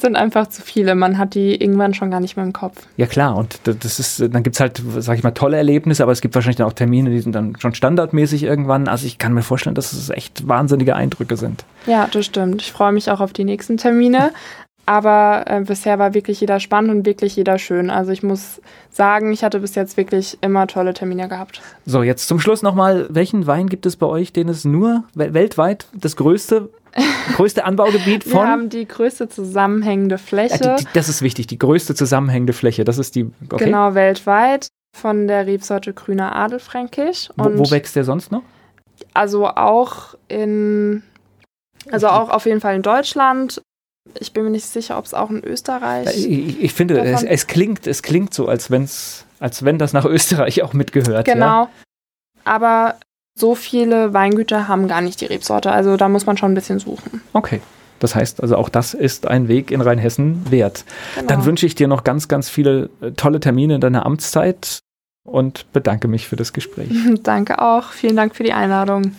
sind einfach zu viele. Man hat die irgendwann schon gar nicht mehr im Kopf. Ja klar, und das ist, dann gibt es halt, sag ich mal, tolle Erlebnisse, aber es gibt wahrscheinlich dann auch Termine, die sind dann schon standardmäßig irgendwann. Also ich kann mir vorstellen, dass es echt wahnsinnige Eindrücke sind. Ja, das stimmt. Ich freue mich auch auf die nächsten Termine. Aber äh, bisher war wirklich jeder spannend und wirklich jeder schön. Also ich muss sagen, ich hatte bis jetzt wirklich immer tolle Termine gehabt. So, jetzt zum Schluss nochmal, welchen Wein gibt es bei euch, den es nur weltweit das größte größte Anbaugebiet von? Wir haben die größte zusammenhängende Fläche. Ja, die, die, das ist wichtig, die größte zusammenhängende Fläche. Das ist die. Okay. Genau, weltweit von der Rebsorte Grüner Adelfränkisch. Wo, wo wächst der sonst noch? Also auch in. Also auch auf jeden Fall in Deutschland. Ich bin mir nicht sicher, ob es auch in Österreich. Ich, ich finde, es, es, klingt, es klingt so, als, wenn's, als wenn das nach Österreich auch mitgehört. Genau. Ja? Aber so viele Weingüter haben gar nicht die Rebsorte. Also da muss man schon ein bisschen suchen. Okay. Das heißt also, auch das ist ein Weg in Rheinhessen wert. Genau. Dann wünsche ich dir noch ganz, ganz viele äh, tolle Termine in deiner Amtszeit und bedanke mich für das Gespräch. Danke auch. Vielen Dank für die Einladung.